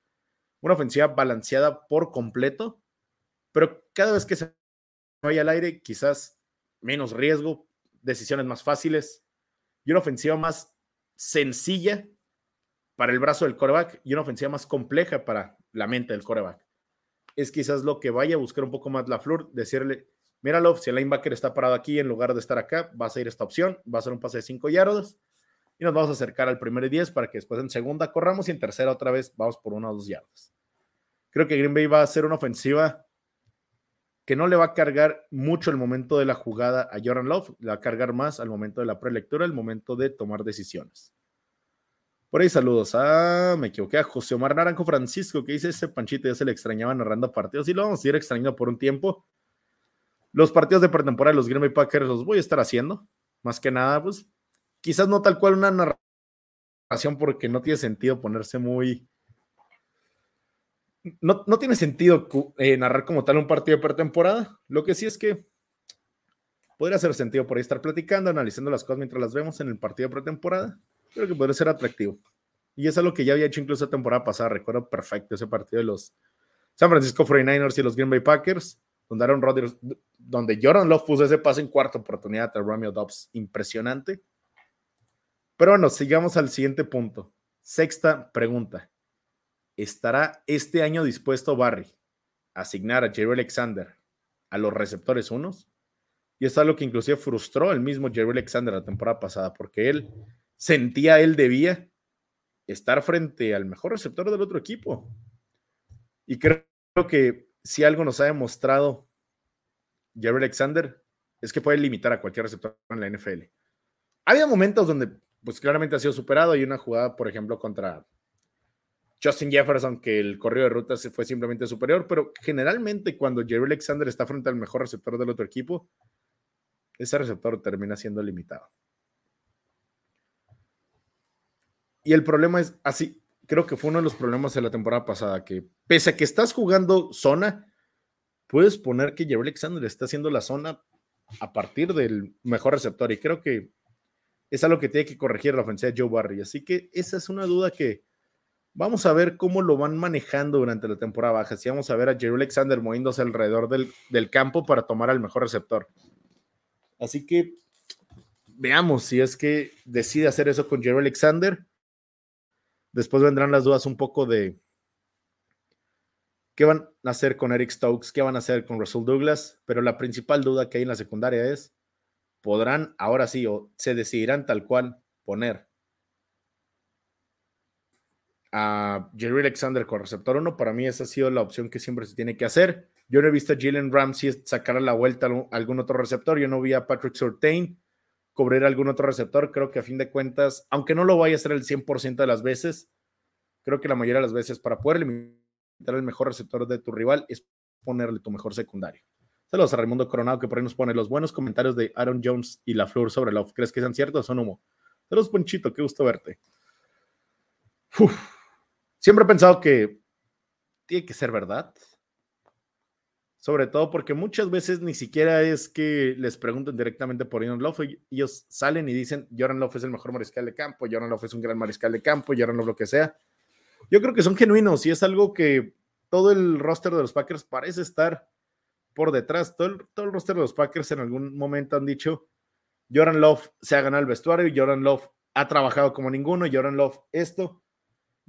Speaker 1: una ofensiva balanceada por completo, pero cada vez que se vaya al aire, quizás menos riesgo, decisiones más fáciles y una ofensiva más sencilla para el brazo del coreback y una ofensiva más compleja para la mente del coreback. Es quizás lo que vaya a buscar un poco más la Flor, decirle, míralo, si el linebacker está parado aquí en lugar de estar acá, vas a ir esta opción, va a ser un pase de 5 yardas y nos vamos a acercar al primer 10 para que después en segunda corramos y en tercera otra vez vamos por una o dos yardas. Creo que Green Bay va a ser una ofensiva que no le va a cargar mucho el momento de la jugada a Jordan Love, le va a cargar más al momento de la prelectura, el momento de tomar decisiones. Por ahí saludos a, me equivoqué, a José Omar Naranjo Francisco, que dice ese Panchito ya se le extrañaba narrando partidos y lo vamos a ir extrañando por un tiempo. Los partidos de pretemporada de los Green Bay Packers los voy a estar haciendo, más que nada, pues quizás no tal cual una narración porque no tiene sentido ponerse muy, no, tiene sentido eh, narrar como tal un partido de pretemporada. Lo que sí es que podría hacer sentido por ahí estar platicando, analizando las cosas mientras las vemos en el partido de pretemporada. Creo que podría ser atractivo. Y es algo que ya había hecho incluso la temporada pasada. Recuerdo perfecto ese partido de los San Francisco 49ers y los Green Bay Packers, donde Rodgers, donde Jordan Love puso ese pase en cuarta oportunidad a Romeo Dobbs. Impresionante. Pero bueno, sigamos al siguiente punto. Sexta pregunta. ¿Estará este año dispuesto Barry a asignar a Jerry Alexander a los receptores unos? Y es algo que inclusive frustró el mismo Jerry Alexander la temporada pasada, porque él sentía, él debía estar frente al mejor receptor del otro equipo. Y creo que si algo nos ha demostrado Jerry Alexander es que puede limitar a cualquier receptor en la NFL. Había momentos donde, pues claramente ha sido superado. Hay una jugada, por ejemplo, contra Justin Jefferson, que el correo de rutas fue simplemente superior, pero generalmente cuando Jerry Alexander está frente al mejor receptor del otro equipo, ese receptor termina siendo limitado. Y el problema es así, creo que fue uno de los problemas de la temporada pasada, que pese a que estás jugando zona, puedes poner que Jerry Alexander está haciendo la zona a partir del mejor receptor. Y creo que es algo que tiene que corregir la ofensiva de Joe Barry. Así que esa es una duda que vamos a ver cómo lo van manejando durante la temporada baja. Si vamos a ver a Jerry Alexander moviéndose alrededor del, del campo para tomar al mejor receptor. Así que veamos si es que decide hacer eso con Jerry Alexander. Después vendrán las dudas un poco de qué van a hacer con Eric Stokes, qué van a hacer con Russell Douglas, pero la principal duda que hay en la secundaria es, ¿podrán ahora sí o se decidirán tal cual poner a Jerry Alexander con receptor 1? Para mí esa ha sido la opción que siempre se tiene que hacer. Yo no he visto a Jalen Ramsey sacar a la vuelta algún otro receptor, yo no vi a Patrick Surtain cubrir algún otro receptor. Creo que a fin de cuentas, aunque no lo vaya a hacer el 100% de las veces, creo que la mayoría de las veces para poder limitar el mejor receptor de tu rival es ponerle tu mejor secundario. Saludos a Raimundo Coronado que por ahí nos pone los buenos comentarios de Aaron Jones y La Flor sobre Love. ¿Crees que sean ciertos o son humo? Saludos, Ponchito, qué gusto verte. Siempre he pensado que tiene que ser verdad. Sobre todo porque muchas veces ni siquiera es que les pregunten directamente por Jordan Love. Ellos salen y dicen, Jordan Love es el mejor mariscal de campo, Jordan Love es un gran mariscal de campo, Jordan Love lo que sea. Yo creo que son genuinos y es algo que todo el roster de los Packers parece estar por detrás. Todo el, todo el roster de los Packers en algún momento han dicho, Jordan Love se ha ganado el vestuario, Jordan Love ha trabajado como ninguno, Jordan Love esto.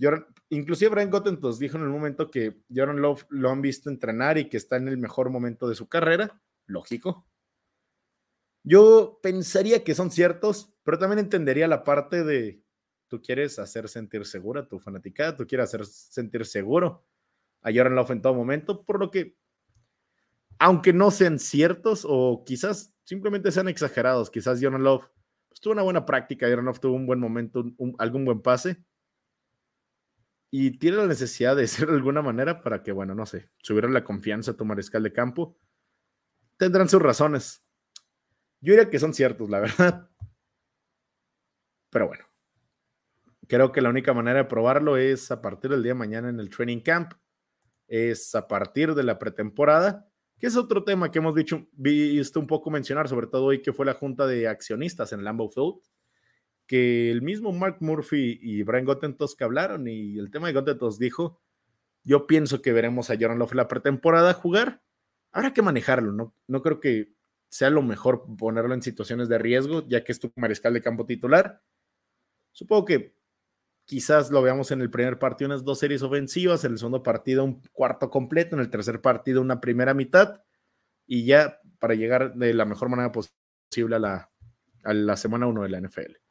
Speaker 1: Jordan, inclusive Brian Gottentos dijo en el momento que Jordan Love lo han visto entrenar y que está en el mejor momento de su carrera. Lógico. Yo pensaría que son ciertos, pero también entendería la parte de tú quieres hacer sentir segura a tu fanaticada, tú quieres hacer sentir seguro a Jordan Love en todo momento, por lo que, aunque no sean ciertos o quizás simplemente sean exagerados, quizás Jordan Love pues, tuvo una buena práctica, Jordan Love tuvo un buen momento, algún buen pase, y tiene la necesidad de ser de alguna manera para que, bueno, no sé, subieran la confianza a tu mariscal de campo, tendrán sus razones. Yo diría que son ciertos, la verdad. Pero bueno, creo que la única manera de probarlo es a partir del día de mañana en el training camp, es a partir de la pretemporada, que es otro tema que hemos dicho, visto un poco mencionar, sobre todo hoy que fue la junta de accionistas en Lambeau Field que el mismo Mark Murphy y Brian Gottentos que hablaron y el tema de Gottentos dijo, yo pienso que veremos a Jordan Love la pretemporada jugar, habrá que manejarlo, no, no creo que sea lo mejor ponerlo en situaciones de riesgo, ya que es tu mariscal de campo titular. Supongo que quizás lo veamos en el primer partido unas dos series ofensivas, en el segundo partido un cuarto completo, en el tercer partido una primera mitad, y ya para llegar de la mejor manera posible a la, a la semana 1 de la NFL.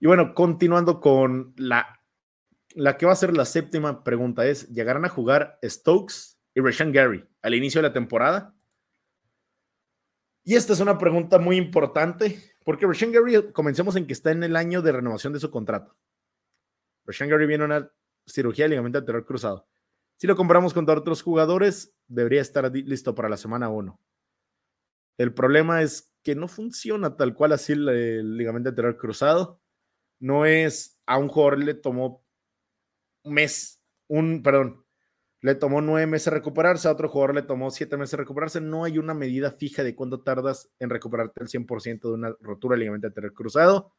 Speaker 1: Y bueno, continuando con la, la que va a ser la séptima pregunta es, ¿llegarán a jugar Stokes y Rashan Gary al inicio de la temporada? Y esta es una pregunta muy importante, porque Rashan Gary, comencemos en que está en el año de renovación de su contrato. Rashan Gary viene a una cirugía de ligamento anterior cruzado. Si lo comparamos con otros jugadores, debería estar listo para la semana 1. El problema es que no funciona tal cual así el ligamento anterior cruzado no es a un jugador le tomó un mes, un, perdón, le tomó nueve meses recuperarse, a otro jugador le tomó siete meses recuperarse. No hay una medida fija de cuánto tardas en recuperarte el 100% de una rotura de ligamento cruzado.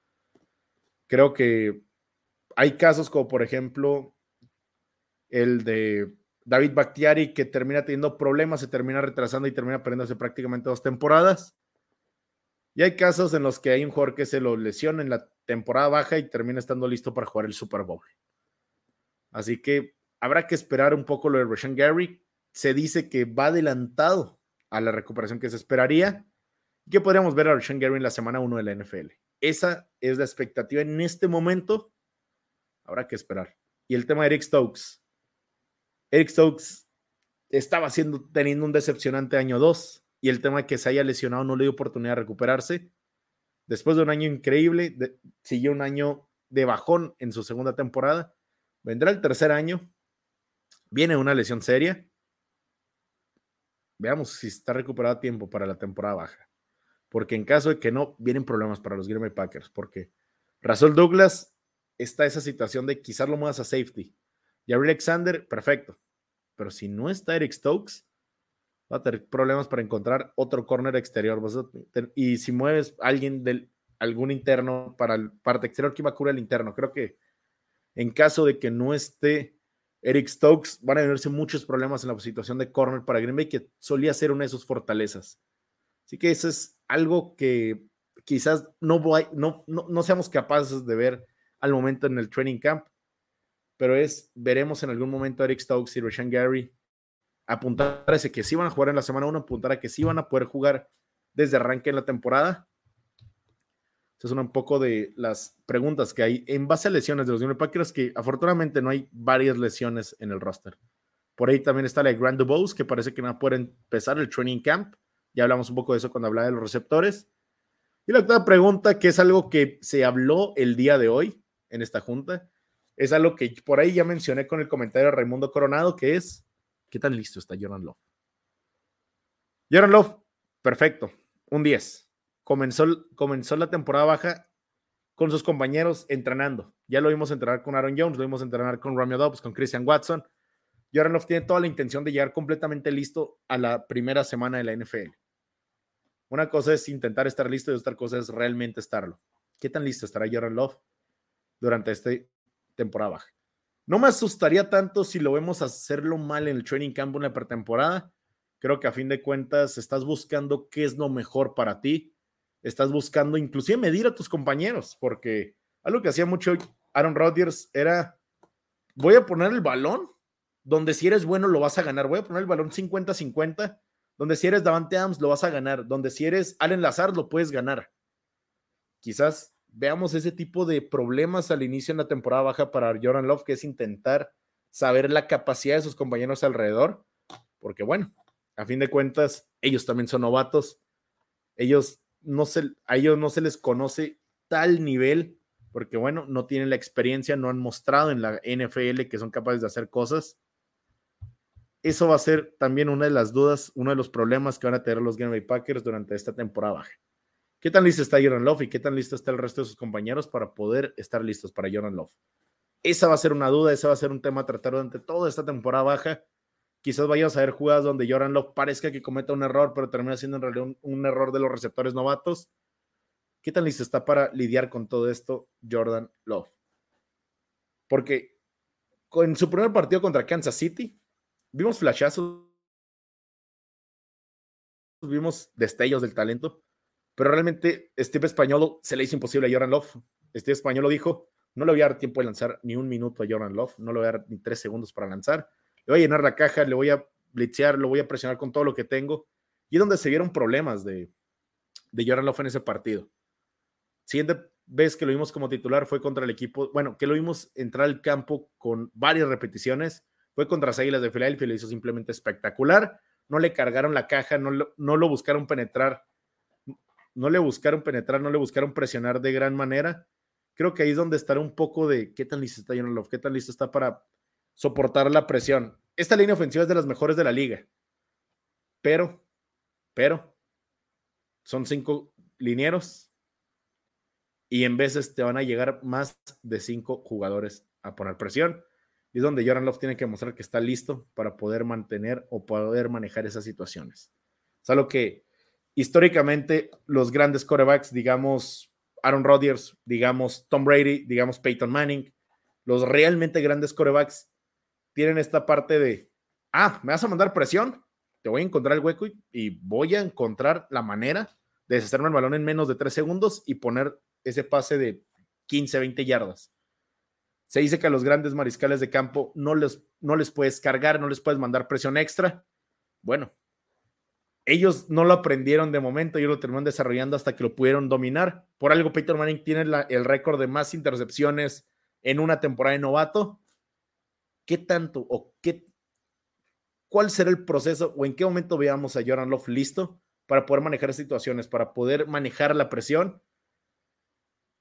Speaker 1: Creo que hay casos como, por ejemplo, el de David Bakhtiari, que termina teniendo problemas, se termina retrasando y termina perdiéndose prácticamente dos temporadas. Y hay casos en los que hay un jugador que se lo lesiona en la temporada baja y termina estando listo para jugar el Super Bowl. Así que habrá que esperar un poco lo de Rashan Gary. Se dice que va adelantado a la recuperación que se esperaría. Que podríamos ver a Rashan Gary en la semana 1 de la NFL. Esa es la expectativa en este momento. Habrá que esperar. Y el tema de Eric Stokes. Eric Stokes estaba siendo, teniendo un decepcionante año 2 y el tema de que se haya lesionado no le dio oportunidad de recuperarse. Después de un año increíble, siguió un año de bajón en su segunda temporada. Vendrá el tercer año. Viene una lesión seria. Veamos si está recuperado a tiempo para la temporada baja. Porque en caso de que no, vienen problemas para los Green Bay Packers. Porque Russell Douglas está esa situación de quizás lo muevas a safety. Y Alexander, perfecto. Pero si no está Eric Stokes, va a tener problemas para encontrar otro corner exterior. Y si mueves alguien del algún interno para el parte exterior, que va a cubrir el interno? Creo que en caso de que no esté Eric Stokes, van a venirse muchos problemas en la situación de corner para Green Bay, que solía ser una de sus fortalezas. Así que eso es algo que quizás no, no, no, seamos capaces de ver al momento en el training camp, pero es, veremos en algún momento Eric Stokes y Rashan Gary apuntar a ese que sí van a jugar en la semana 1, apuntar a que sí van a poder jugar desde arranque en la temporada. Esas son un poco de las preguntas que hay en base a lesiones de los Green Packers, que afortunadamente no hay varias lesiones en el roster. Por ahí también está la de Grand Dubose, que parece que no a poder empezar el training camp. Ya hablamos un poco de eso cuando hablaba de los receptores. Y la otra pregunta, que es algo que se habló el día de hoy en esta junta, es algo que por ahí ya mencioné con el comentario de Raimundo Coronado, que es ¿Qué tan listo está Jordan Love? Jordan Love, perfecto, un 10. Comenzó, comenzó la temporada baja con sus compañeros entrenando. Ya lo vimos entrenar con Aaron Jones, lo vimos entrenar con Romeo Dobbs, con Christian Watson. Jordan Love tiene toda la intención de llegar completamente listo a la primera semana de la NFL. Una cosa es intentar estar listo y otra cosa es realmente estarlo. ¿Qué tan listo estará Jordan Love durante esta temporada baja? No me asustaría tanto si lo vemos hacerlo mal en el training camp en la pretemporada. Creo que a fin de cuentas estás buscando qué es lo mejor para ti. Estás buscando inclusive medir a tus compañeros, porque algo que hacía mucho Aaron Rodgers era, voy a poner el balón donde si eres bueno lo vas a ganar. Voy a poner el balón 50-50, donde si eres Davante Adams lo vas a ganar, donde si eres Allen Lazar lo puedes ganar. Quizás veamos ese tipo de problemas al inicio en la temporada baja para Jordan Love, que es intentar saber la capacidad de sus compañeros alrededor, porque bueno, a fin de cuentas, ellos también son novatos, ellos no se, a ellos no se les conoce tal nivel, porque bueno, no tienen la experiencia, no han mostrado en la NFL que son capaces de hacer cosas. Eso va a ser también una de las dudas, uno de los problemas que van a tener los Green Bay Packers durante esta temporada baja. ¿Qué tan listo está Jordan Love y qué tan listo está el resto de sus compañeros para poder estar listos para Jordan Love? Esa va a ser una duda, esa va a ser un tema a tratar durante toda esta temporada baja. Quizás vayamos a ver jugadas donde Jordan Love parezca que cometa un error, pero termina siendo en realidad un, error de los receptores novatos. ¿Qué tan listo está para lidiar con todo esto Jordan Love? Porque en su primer partido contra Kansas City, vimos flashazos, vimos destellos del talento, pero realmente Steve Españolo se le hizo imposible a Jordan Love. Steve Españolo dijo, no le voy a dar tiempo de lanzar ni un minuto a Jordan Love, no le voy a dar ni tres segundos para lanzar, le voy a llenar la caja, le voy a blitzear, lo voy a presionar con todo lo que tengo. Y es donde se vieron problemas de, de Jordan Love en ese partido. Siguiente vez que lo vimos como titular fue contra el equipo, bueno, que lo vimos entrar al campo con varias repeticiones, fue contra las Águilas de Filadelfia, lo hizo simplemente espectacular, no le cargaron la caja, no lo buscaron penetrar no le buscaron penetrar, no le buscaron presionar de gran manera. Creo que ahí es donde estará un poco de qué tan listo está Jordan Love, qué tan listo está para soportar la presión. Esta línea ofensiva es de las mejores de la liga, pero, pero, son cinco linieros y en veces te van a llegar más de cinco jugadores a poner presión. Y es donde Jordan Love tiene que mostrar que está listo para poder mantener o poder manejar esas situaciones. Es que históricamente los grandes corebacks, digamos Aaron Rodgers, digamos Tom Brady, digamos Peyton Manning, los realmente grandes corebacks tienen esta parte de, ah, me vas a mandar presión, te voy a encontrar el hueco y, voy a encontrar la manera de deshacerme el balón en menos de tres segundos y poner ese pase de 15, 20 yardas. Se dice que a los grandes mariscales de campo no les, no les puedes cargar, no les puedes mandar presión extra. Bueno, ellos no lo aprendieron de momento, ellos lo terminaron desarrollando hasta que lo pudieron dominar. Por algo, Peter Manning tiene el récord de más intercepciones en una temporada de novato. ¿Qué tanto o qué, cuál será el proceso o en qué momento veamos a Jordan Love listo para poder manejar situaciones, para poder manejar la presión?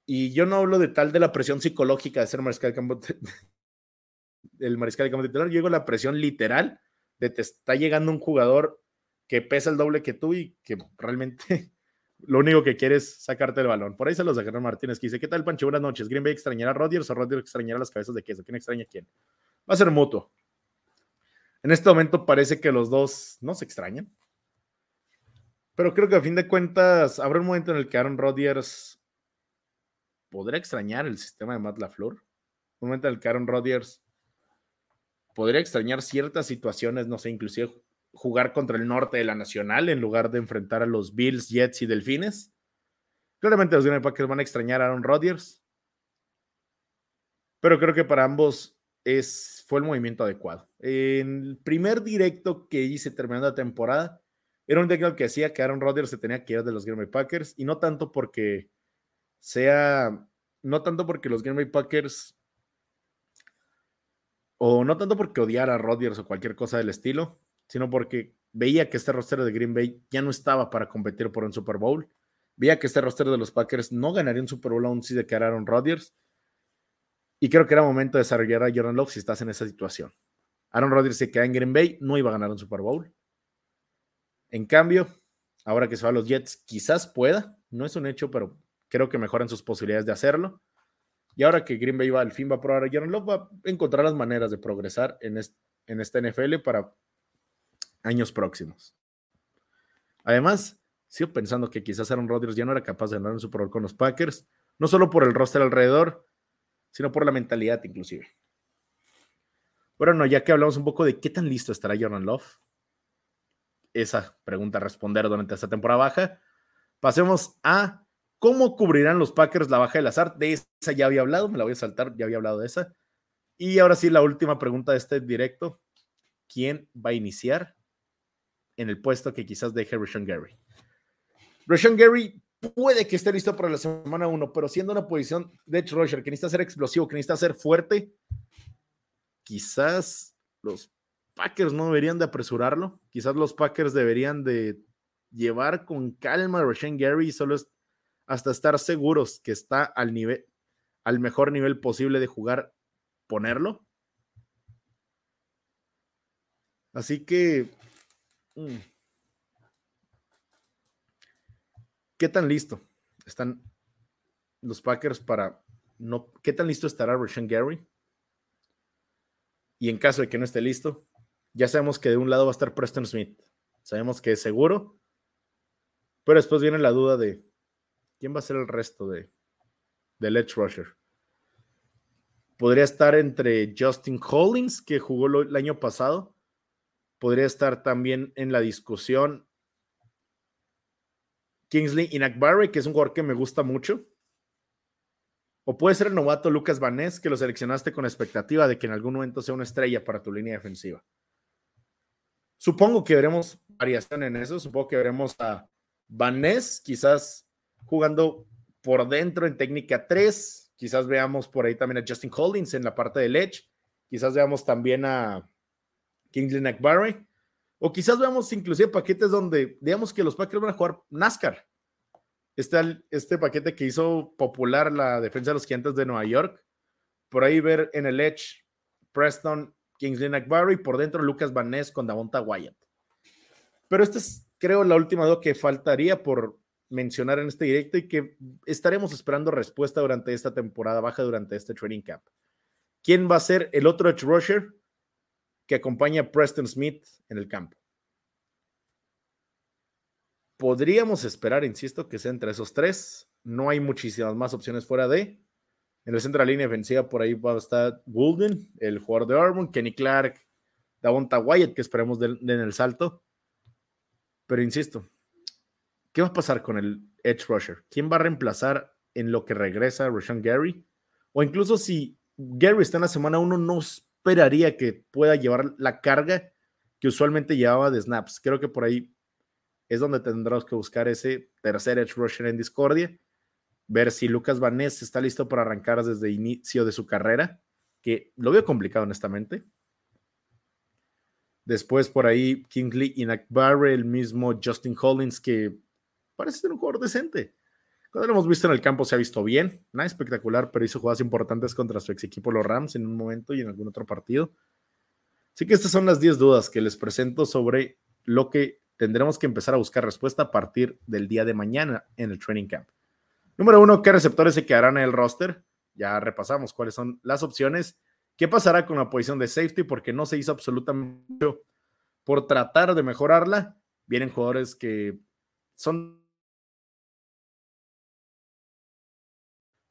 Speaker 1: Y yo no hablo de tal de la presión psicológica de ser mariscal de campo, el mariscal de campo titular, yo la presión literal de te está llegando un jugador que pesa el doble que tú y que realmente lo único que quiere es sacarte el balón. Por ahí se los dejaron Martínez, que dice, ¿qué tal, Pancho? Buenas noches. ¿Green Bay extrañará a Rodgers o Rodgers extrañará las cabezas de queso? ¿Quién extraña a quién? Va a ser mutuo. En este momento parece que los dos no se extrañan. Pero creo que a fin de cuentas habrá un momento en el que Aaron Rodgers podrá extrañar el sistema de Matt LaFleur. Un momento en el que Aaron Rodgers podría extrañar ciertas situaciones, no sé, inclusive jugar contra el norte de la Nacional en lugar de enfrentar a los Bills, Jets y Delfines. Claramente los Green Bay Packers van a extrañar a Aaron Rodgers, pero creo que para ambos es, fue el movimiento adecuado. En el primer directo que hice terminando la temporada, era un directo que decía que Aaron Rodgers se tenía que ir de los Green Bay Packers y no tanto porque sea, no tanto porque los Green Bay Packers o no tanto porque odiara a Rodgers o cualquier cosa del estilo, sino porque veía que este roster de Green Bay ya no estaba para competir por un Super Bowl. Veía que este roster de los Packers no ganaría un Super Bowl aún si de Aaron Rodgers. Y creo que era momento de desarrollar a Jordan Love si estás en esa situación. Aaron Rodgers se queda en Green Bay, no iba a ganar un Super Bowl. En cambio, ahora que se va a los Jets, quizás pueda. No es un hecho, pero creo que mejoran sus posibilidades de hacerlo. Y ahora que Green Bay va al fin va a probar a Jordan Love, va a encontrar las maneras de progresar en, en esta NFL para años próximos. Además, sigo pensando que quizás Aaron Rodgers ya no era capaz de ganar un Super Bowl con los Packers, no solo por el roster alrededor, sino por la mentalidad inclusive. Bueno, ya que hablamos un poco de qué tan listo estará Jordan Love, esa pregunta a responder durante esta temporada baja, pasemos a cómo cubrirán los Packers la baja del azar. De esa ya había hablado, me la voy a saltar, ya había hablado de esa. Y ahora sí, la última pregunta de este directo. ¿Quién va a iniciar? En el puesto que quizás deje Rashawn Gary. Rashawn Gary puede que esté listo para la semana 1, pero siendo una posición de Edge Rusher que necesita ser explosivo, que necesita ser fuerte, quizás los Packers no deberían de apresurarlo, quizás los Packers deberían de llevar con calma a Rashawn Gary y solo hasta estar seguros que está al nivel, al mejor nivel posible de jugar, ponerlo. Así que. ¿Qué tan listo están los Packers para no? ¿Qué tan listo estará Rashan Gary? Y en caso de que no esté listo, ya sabemos que de un lado va a estar Preston Smith. Sabemos que es seguro, pero después viene la duda de quién va a ser el resto de del Edge Rusher. Podría estar entre Justin Collins, que jugó el año pasado, podría estar también en la discusión Kingsley Inakbarre, que es un jugador que me gusta mucho. O puede ser el novato Lucas Vanés, que lo seleccionaste con expectativa de que en algún momento sea una estrella para tu línea defensiva. Supongo que veremos variación en eso. Supongo que veremos a Vanés, quizás jugando por dentro en técnica 3. Quizás veamos por ahí también a Justin Holdings en la parte del edge. Quizás veamos también a Kingsley McBarry. O quizás veamos inclusive paquetes donde digamos que los Packers van a jugar NASCAR. Este, este paquete que hizo popular la defensa de los gigantes de Nueva York. Por ahí ver en el Edge Preston, Kingsley McBarry, por dentro Lucas Van Ness con Davonta Wyatt. Pero esta es, creo, la última duda que faltaría por mencionar en este directo y que estaremos esperando respuesta durante esta temporada baja, durante este training camp. ¿Quién va a ser el otro edge rusher? Que acompaña a Preston Smith en el campo. Podríamos esperar, insisto, que sea entre esos tres. No hay muchísimas más opciones fuera de. En el centro de la línea defensiva, por ahí va a estar Golden, el jugador de Auburn, Kenny Clark, Davonta Wyatt, que esperemos den en el salto. Pero insisto, ¿qué va a pasar con el Edge Rusher? ¿Quién va a reemplazar en lo que regresa Rashawn Gary? O incluso si Gary está en la semana 1, no esperaría que pueda llevar la carga que usualmente llevaba de snaps. Creo que por ahí es donde tendrás que buscar ese tercer edge rusher en discordia, ver si Lucas Vanés está listo para arrancar desde inicio de su carrera, que lo veo complicado honestamente. Después por ahí Kingsley Inakbarre, el mismo Justin Collins, que parece ser un jugador decente. Cuando lo hemos visto en el campo se ha visto bien, nada espectacular, pero hizo jugadas importantes contra su ex equipo los Rams en un momento y en algún otro partido. Así que estas son las 10 dudas que les presento sobre lo que tendremos que empezar a buscar respuesta a partir del día de mañana en el training camp. Número uno, ¿qué receptores se quedarán en el roster? Ya repasamos cuáles son las opciones. ¿Qué pasará con la posición de safety? Porque no se hizo absolutamente por tratar de mejorarla. Vienen jugadores que son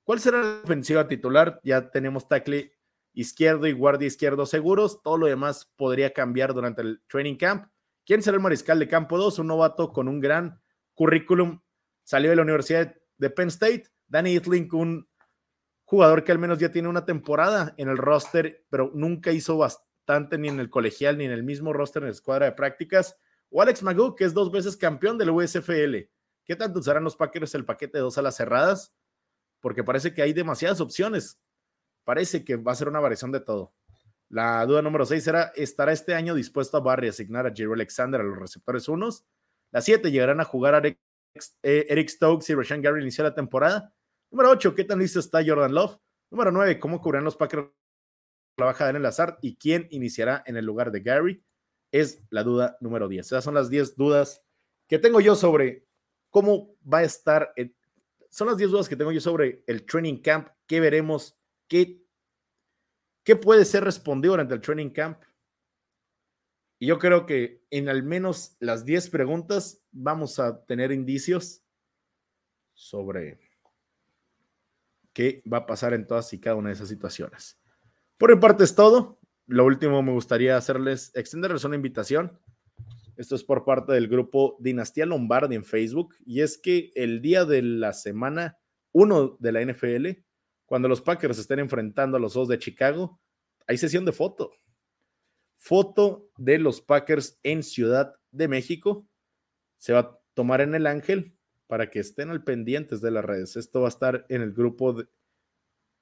Speaker 1: ¿Cuál será la ofensiva titular? Ya tenemos tackle izquierdo y guardia izquierdo seguros. Todo lo demás podría cambiar durante el training camp. ¿Quién será el mariscal de campo 2? Un novato con un gran currículum. Salió de la Universidad de Penn State. Danny Itlink, un jugador que al menos ya tiene una temporada en el roster, pero nunca hizo bastante ni en el colegial ni en el mismo roster en la escuadra de prácticas. O Alex Magoo, que es dos veces campeón del USFL. ¿Qué tanto usarán los Packers el paquete de dos alas cerradas? Porque parece que hay demasiadas opciones. Parece que va a ser una variación de todo. La duda número 6 será, ¿estará este año dispuesto a Barry asignar a Jerry Alexander a los receptores unos? La 7, ¿llegarán a jugar a Eric, eh, Stokes y Rashan Gary iniciar la temporada? Número 8, ¿qué tan listo está Jordan Love? Número 9, ¿cómo cubrirán los Packers la baja de Lazard y quién iniciará en el lugar de Gary? Es la duda número 10. Esas son las 10 dudas que tengo yo sobre cómo va a estar el, son las 10 dudas que tengo yo sobre el training camp. ¿Qué veremos? ¿Qué, qué puede ser respondido durante el training camp? Y yo creo que en al menos las 10 preguntas vamos a tener indicios sobre qué va a pasar en todas y cada una de esas situaciones. Por mi parte es todo. Lo último me gustaría hacerles, extenderles una invitación esto es por parte del grupo Dinastía Lombardi en Facebook. Y es que el día de la semana 1 de la NFL, cuando los Packers estén enfrentando a los dos de Chicago, hay sesión de foto. Foto de los Packers en Ciudad de México. Se va a tomar en el Ángel para que estén al pendientes de las redes. Esto va a estar en el grupo de,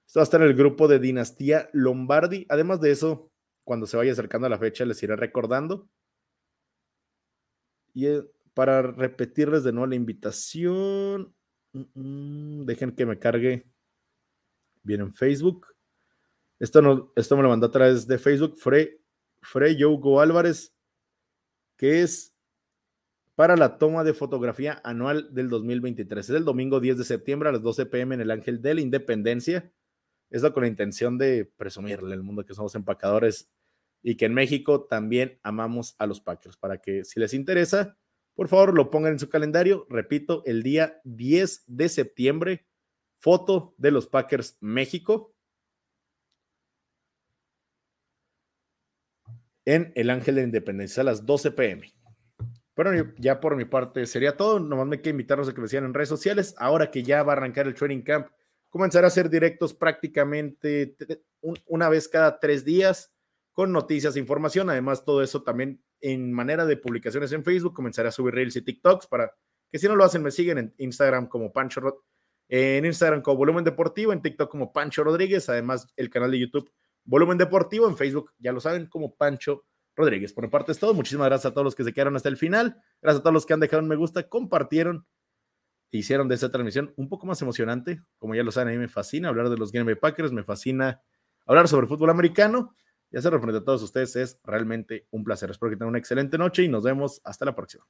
Speaker 1: esto va a estar en el grupo de Dinastía Lombardi. Además de eso, cuando se vaya acercando a la fecha, les iré recordando y eh, para repetirles de nuevo la invitación, mm, mm, dejen que me cargue bien en Facebook. Esto, no, esto me lo mandó a través de Facebook, Frey, Frey Álvarez, que es para la toma de fotografía anual del 2023. Es el domingo 10 de septiembre a las 12 pm en el Ángel de la Independencia. Esto con la intención de presumirle al mundo que somos empacadores y que en México también amamos a los Packers. Para que si les interesa, por favor lo pongan en su calendario. Repito, el día 10 de septiembre, foto de los Packers México. En el Ángel de Independencia a las 12 pm. Bueno, ya por mi parte sería todo. Nomás me queda invitarlos a que me sigan en redes sociales. Ahora que ya va a arrancar el training camp, comenzaré a hacer directos prácticamente una vez cada tres días con noticias e información. Además, todo eso también en manera de publicaciones en Facebook. Comenzaré a subir reels y TikToks para que si no lo hacen, me siguen en Instagram como Pancho, en Instagram como Volumen Deportivo, en TikTok como Pancho Rodríguez. Además, el canal de YouTube Volumen Deportivo, en Facebook, ya lo saben, como Pancho Rodríguez. Por mi parte es todo. Muchísimas gracias a todos los que se quedaron hasta el final. Gracias a todos los que han dejado un me gusta, compartieron hicieron de esta transmisión un poco más emocionante. Como ya lo saben, a mí me fascina hablar de los Game Bay Packers, me fascina hablar sobre fútbol americano y hacerlo frente a todos ustedes es realmente un placer. Espero que tengan una excelente noche y nos vemos hasta la próxima.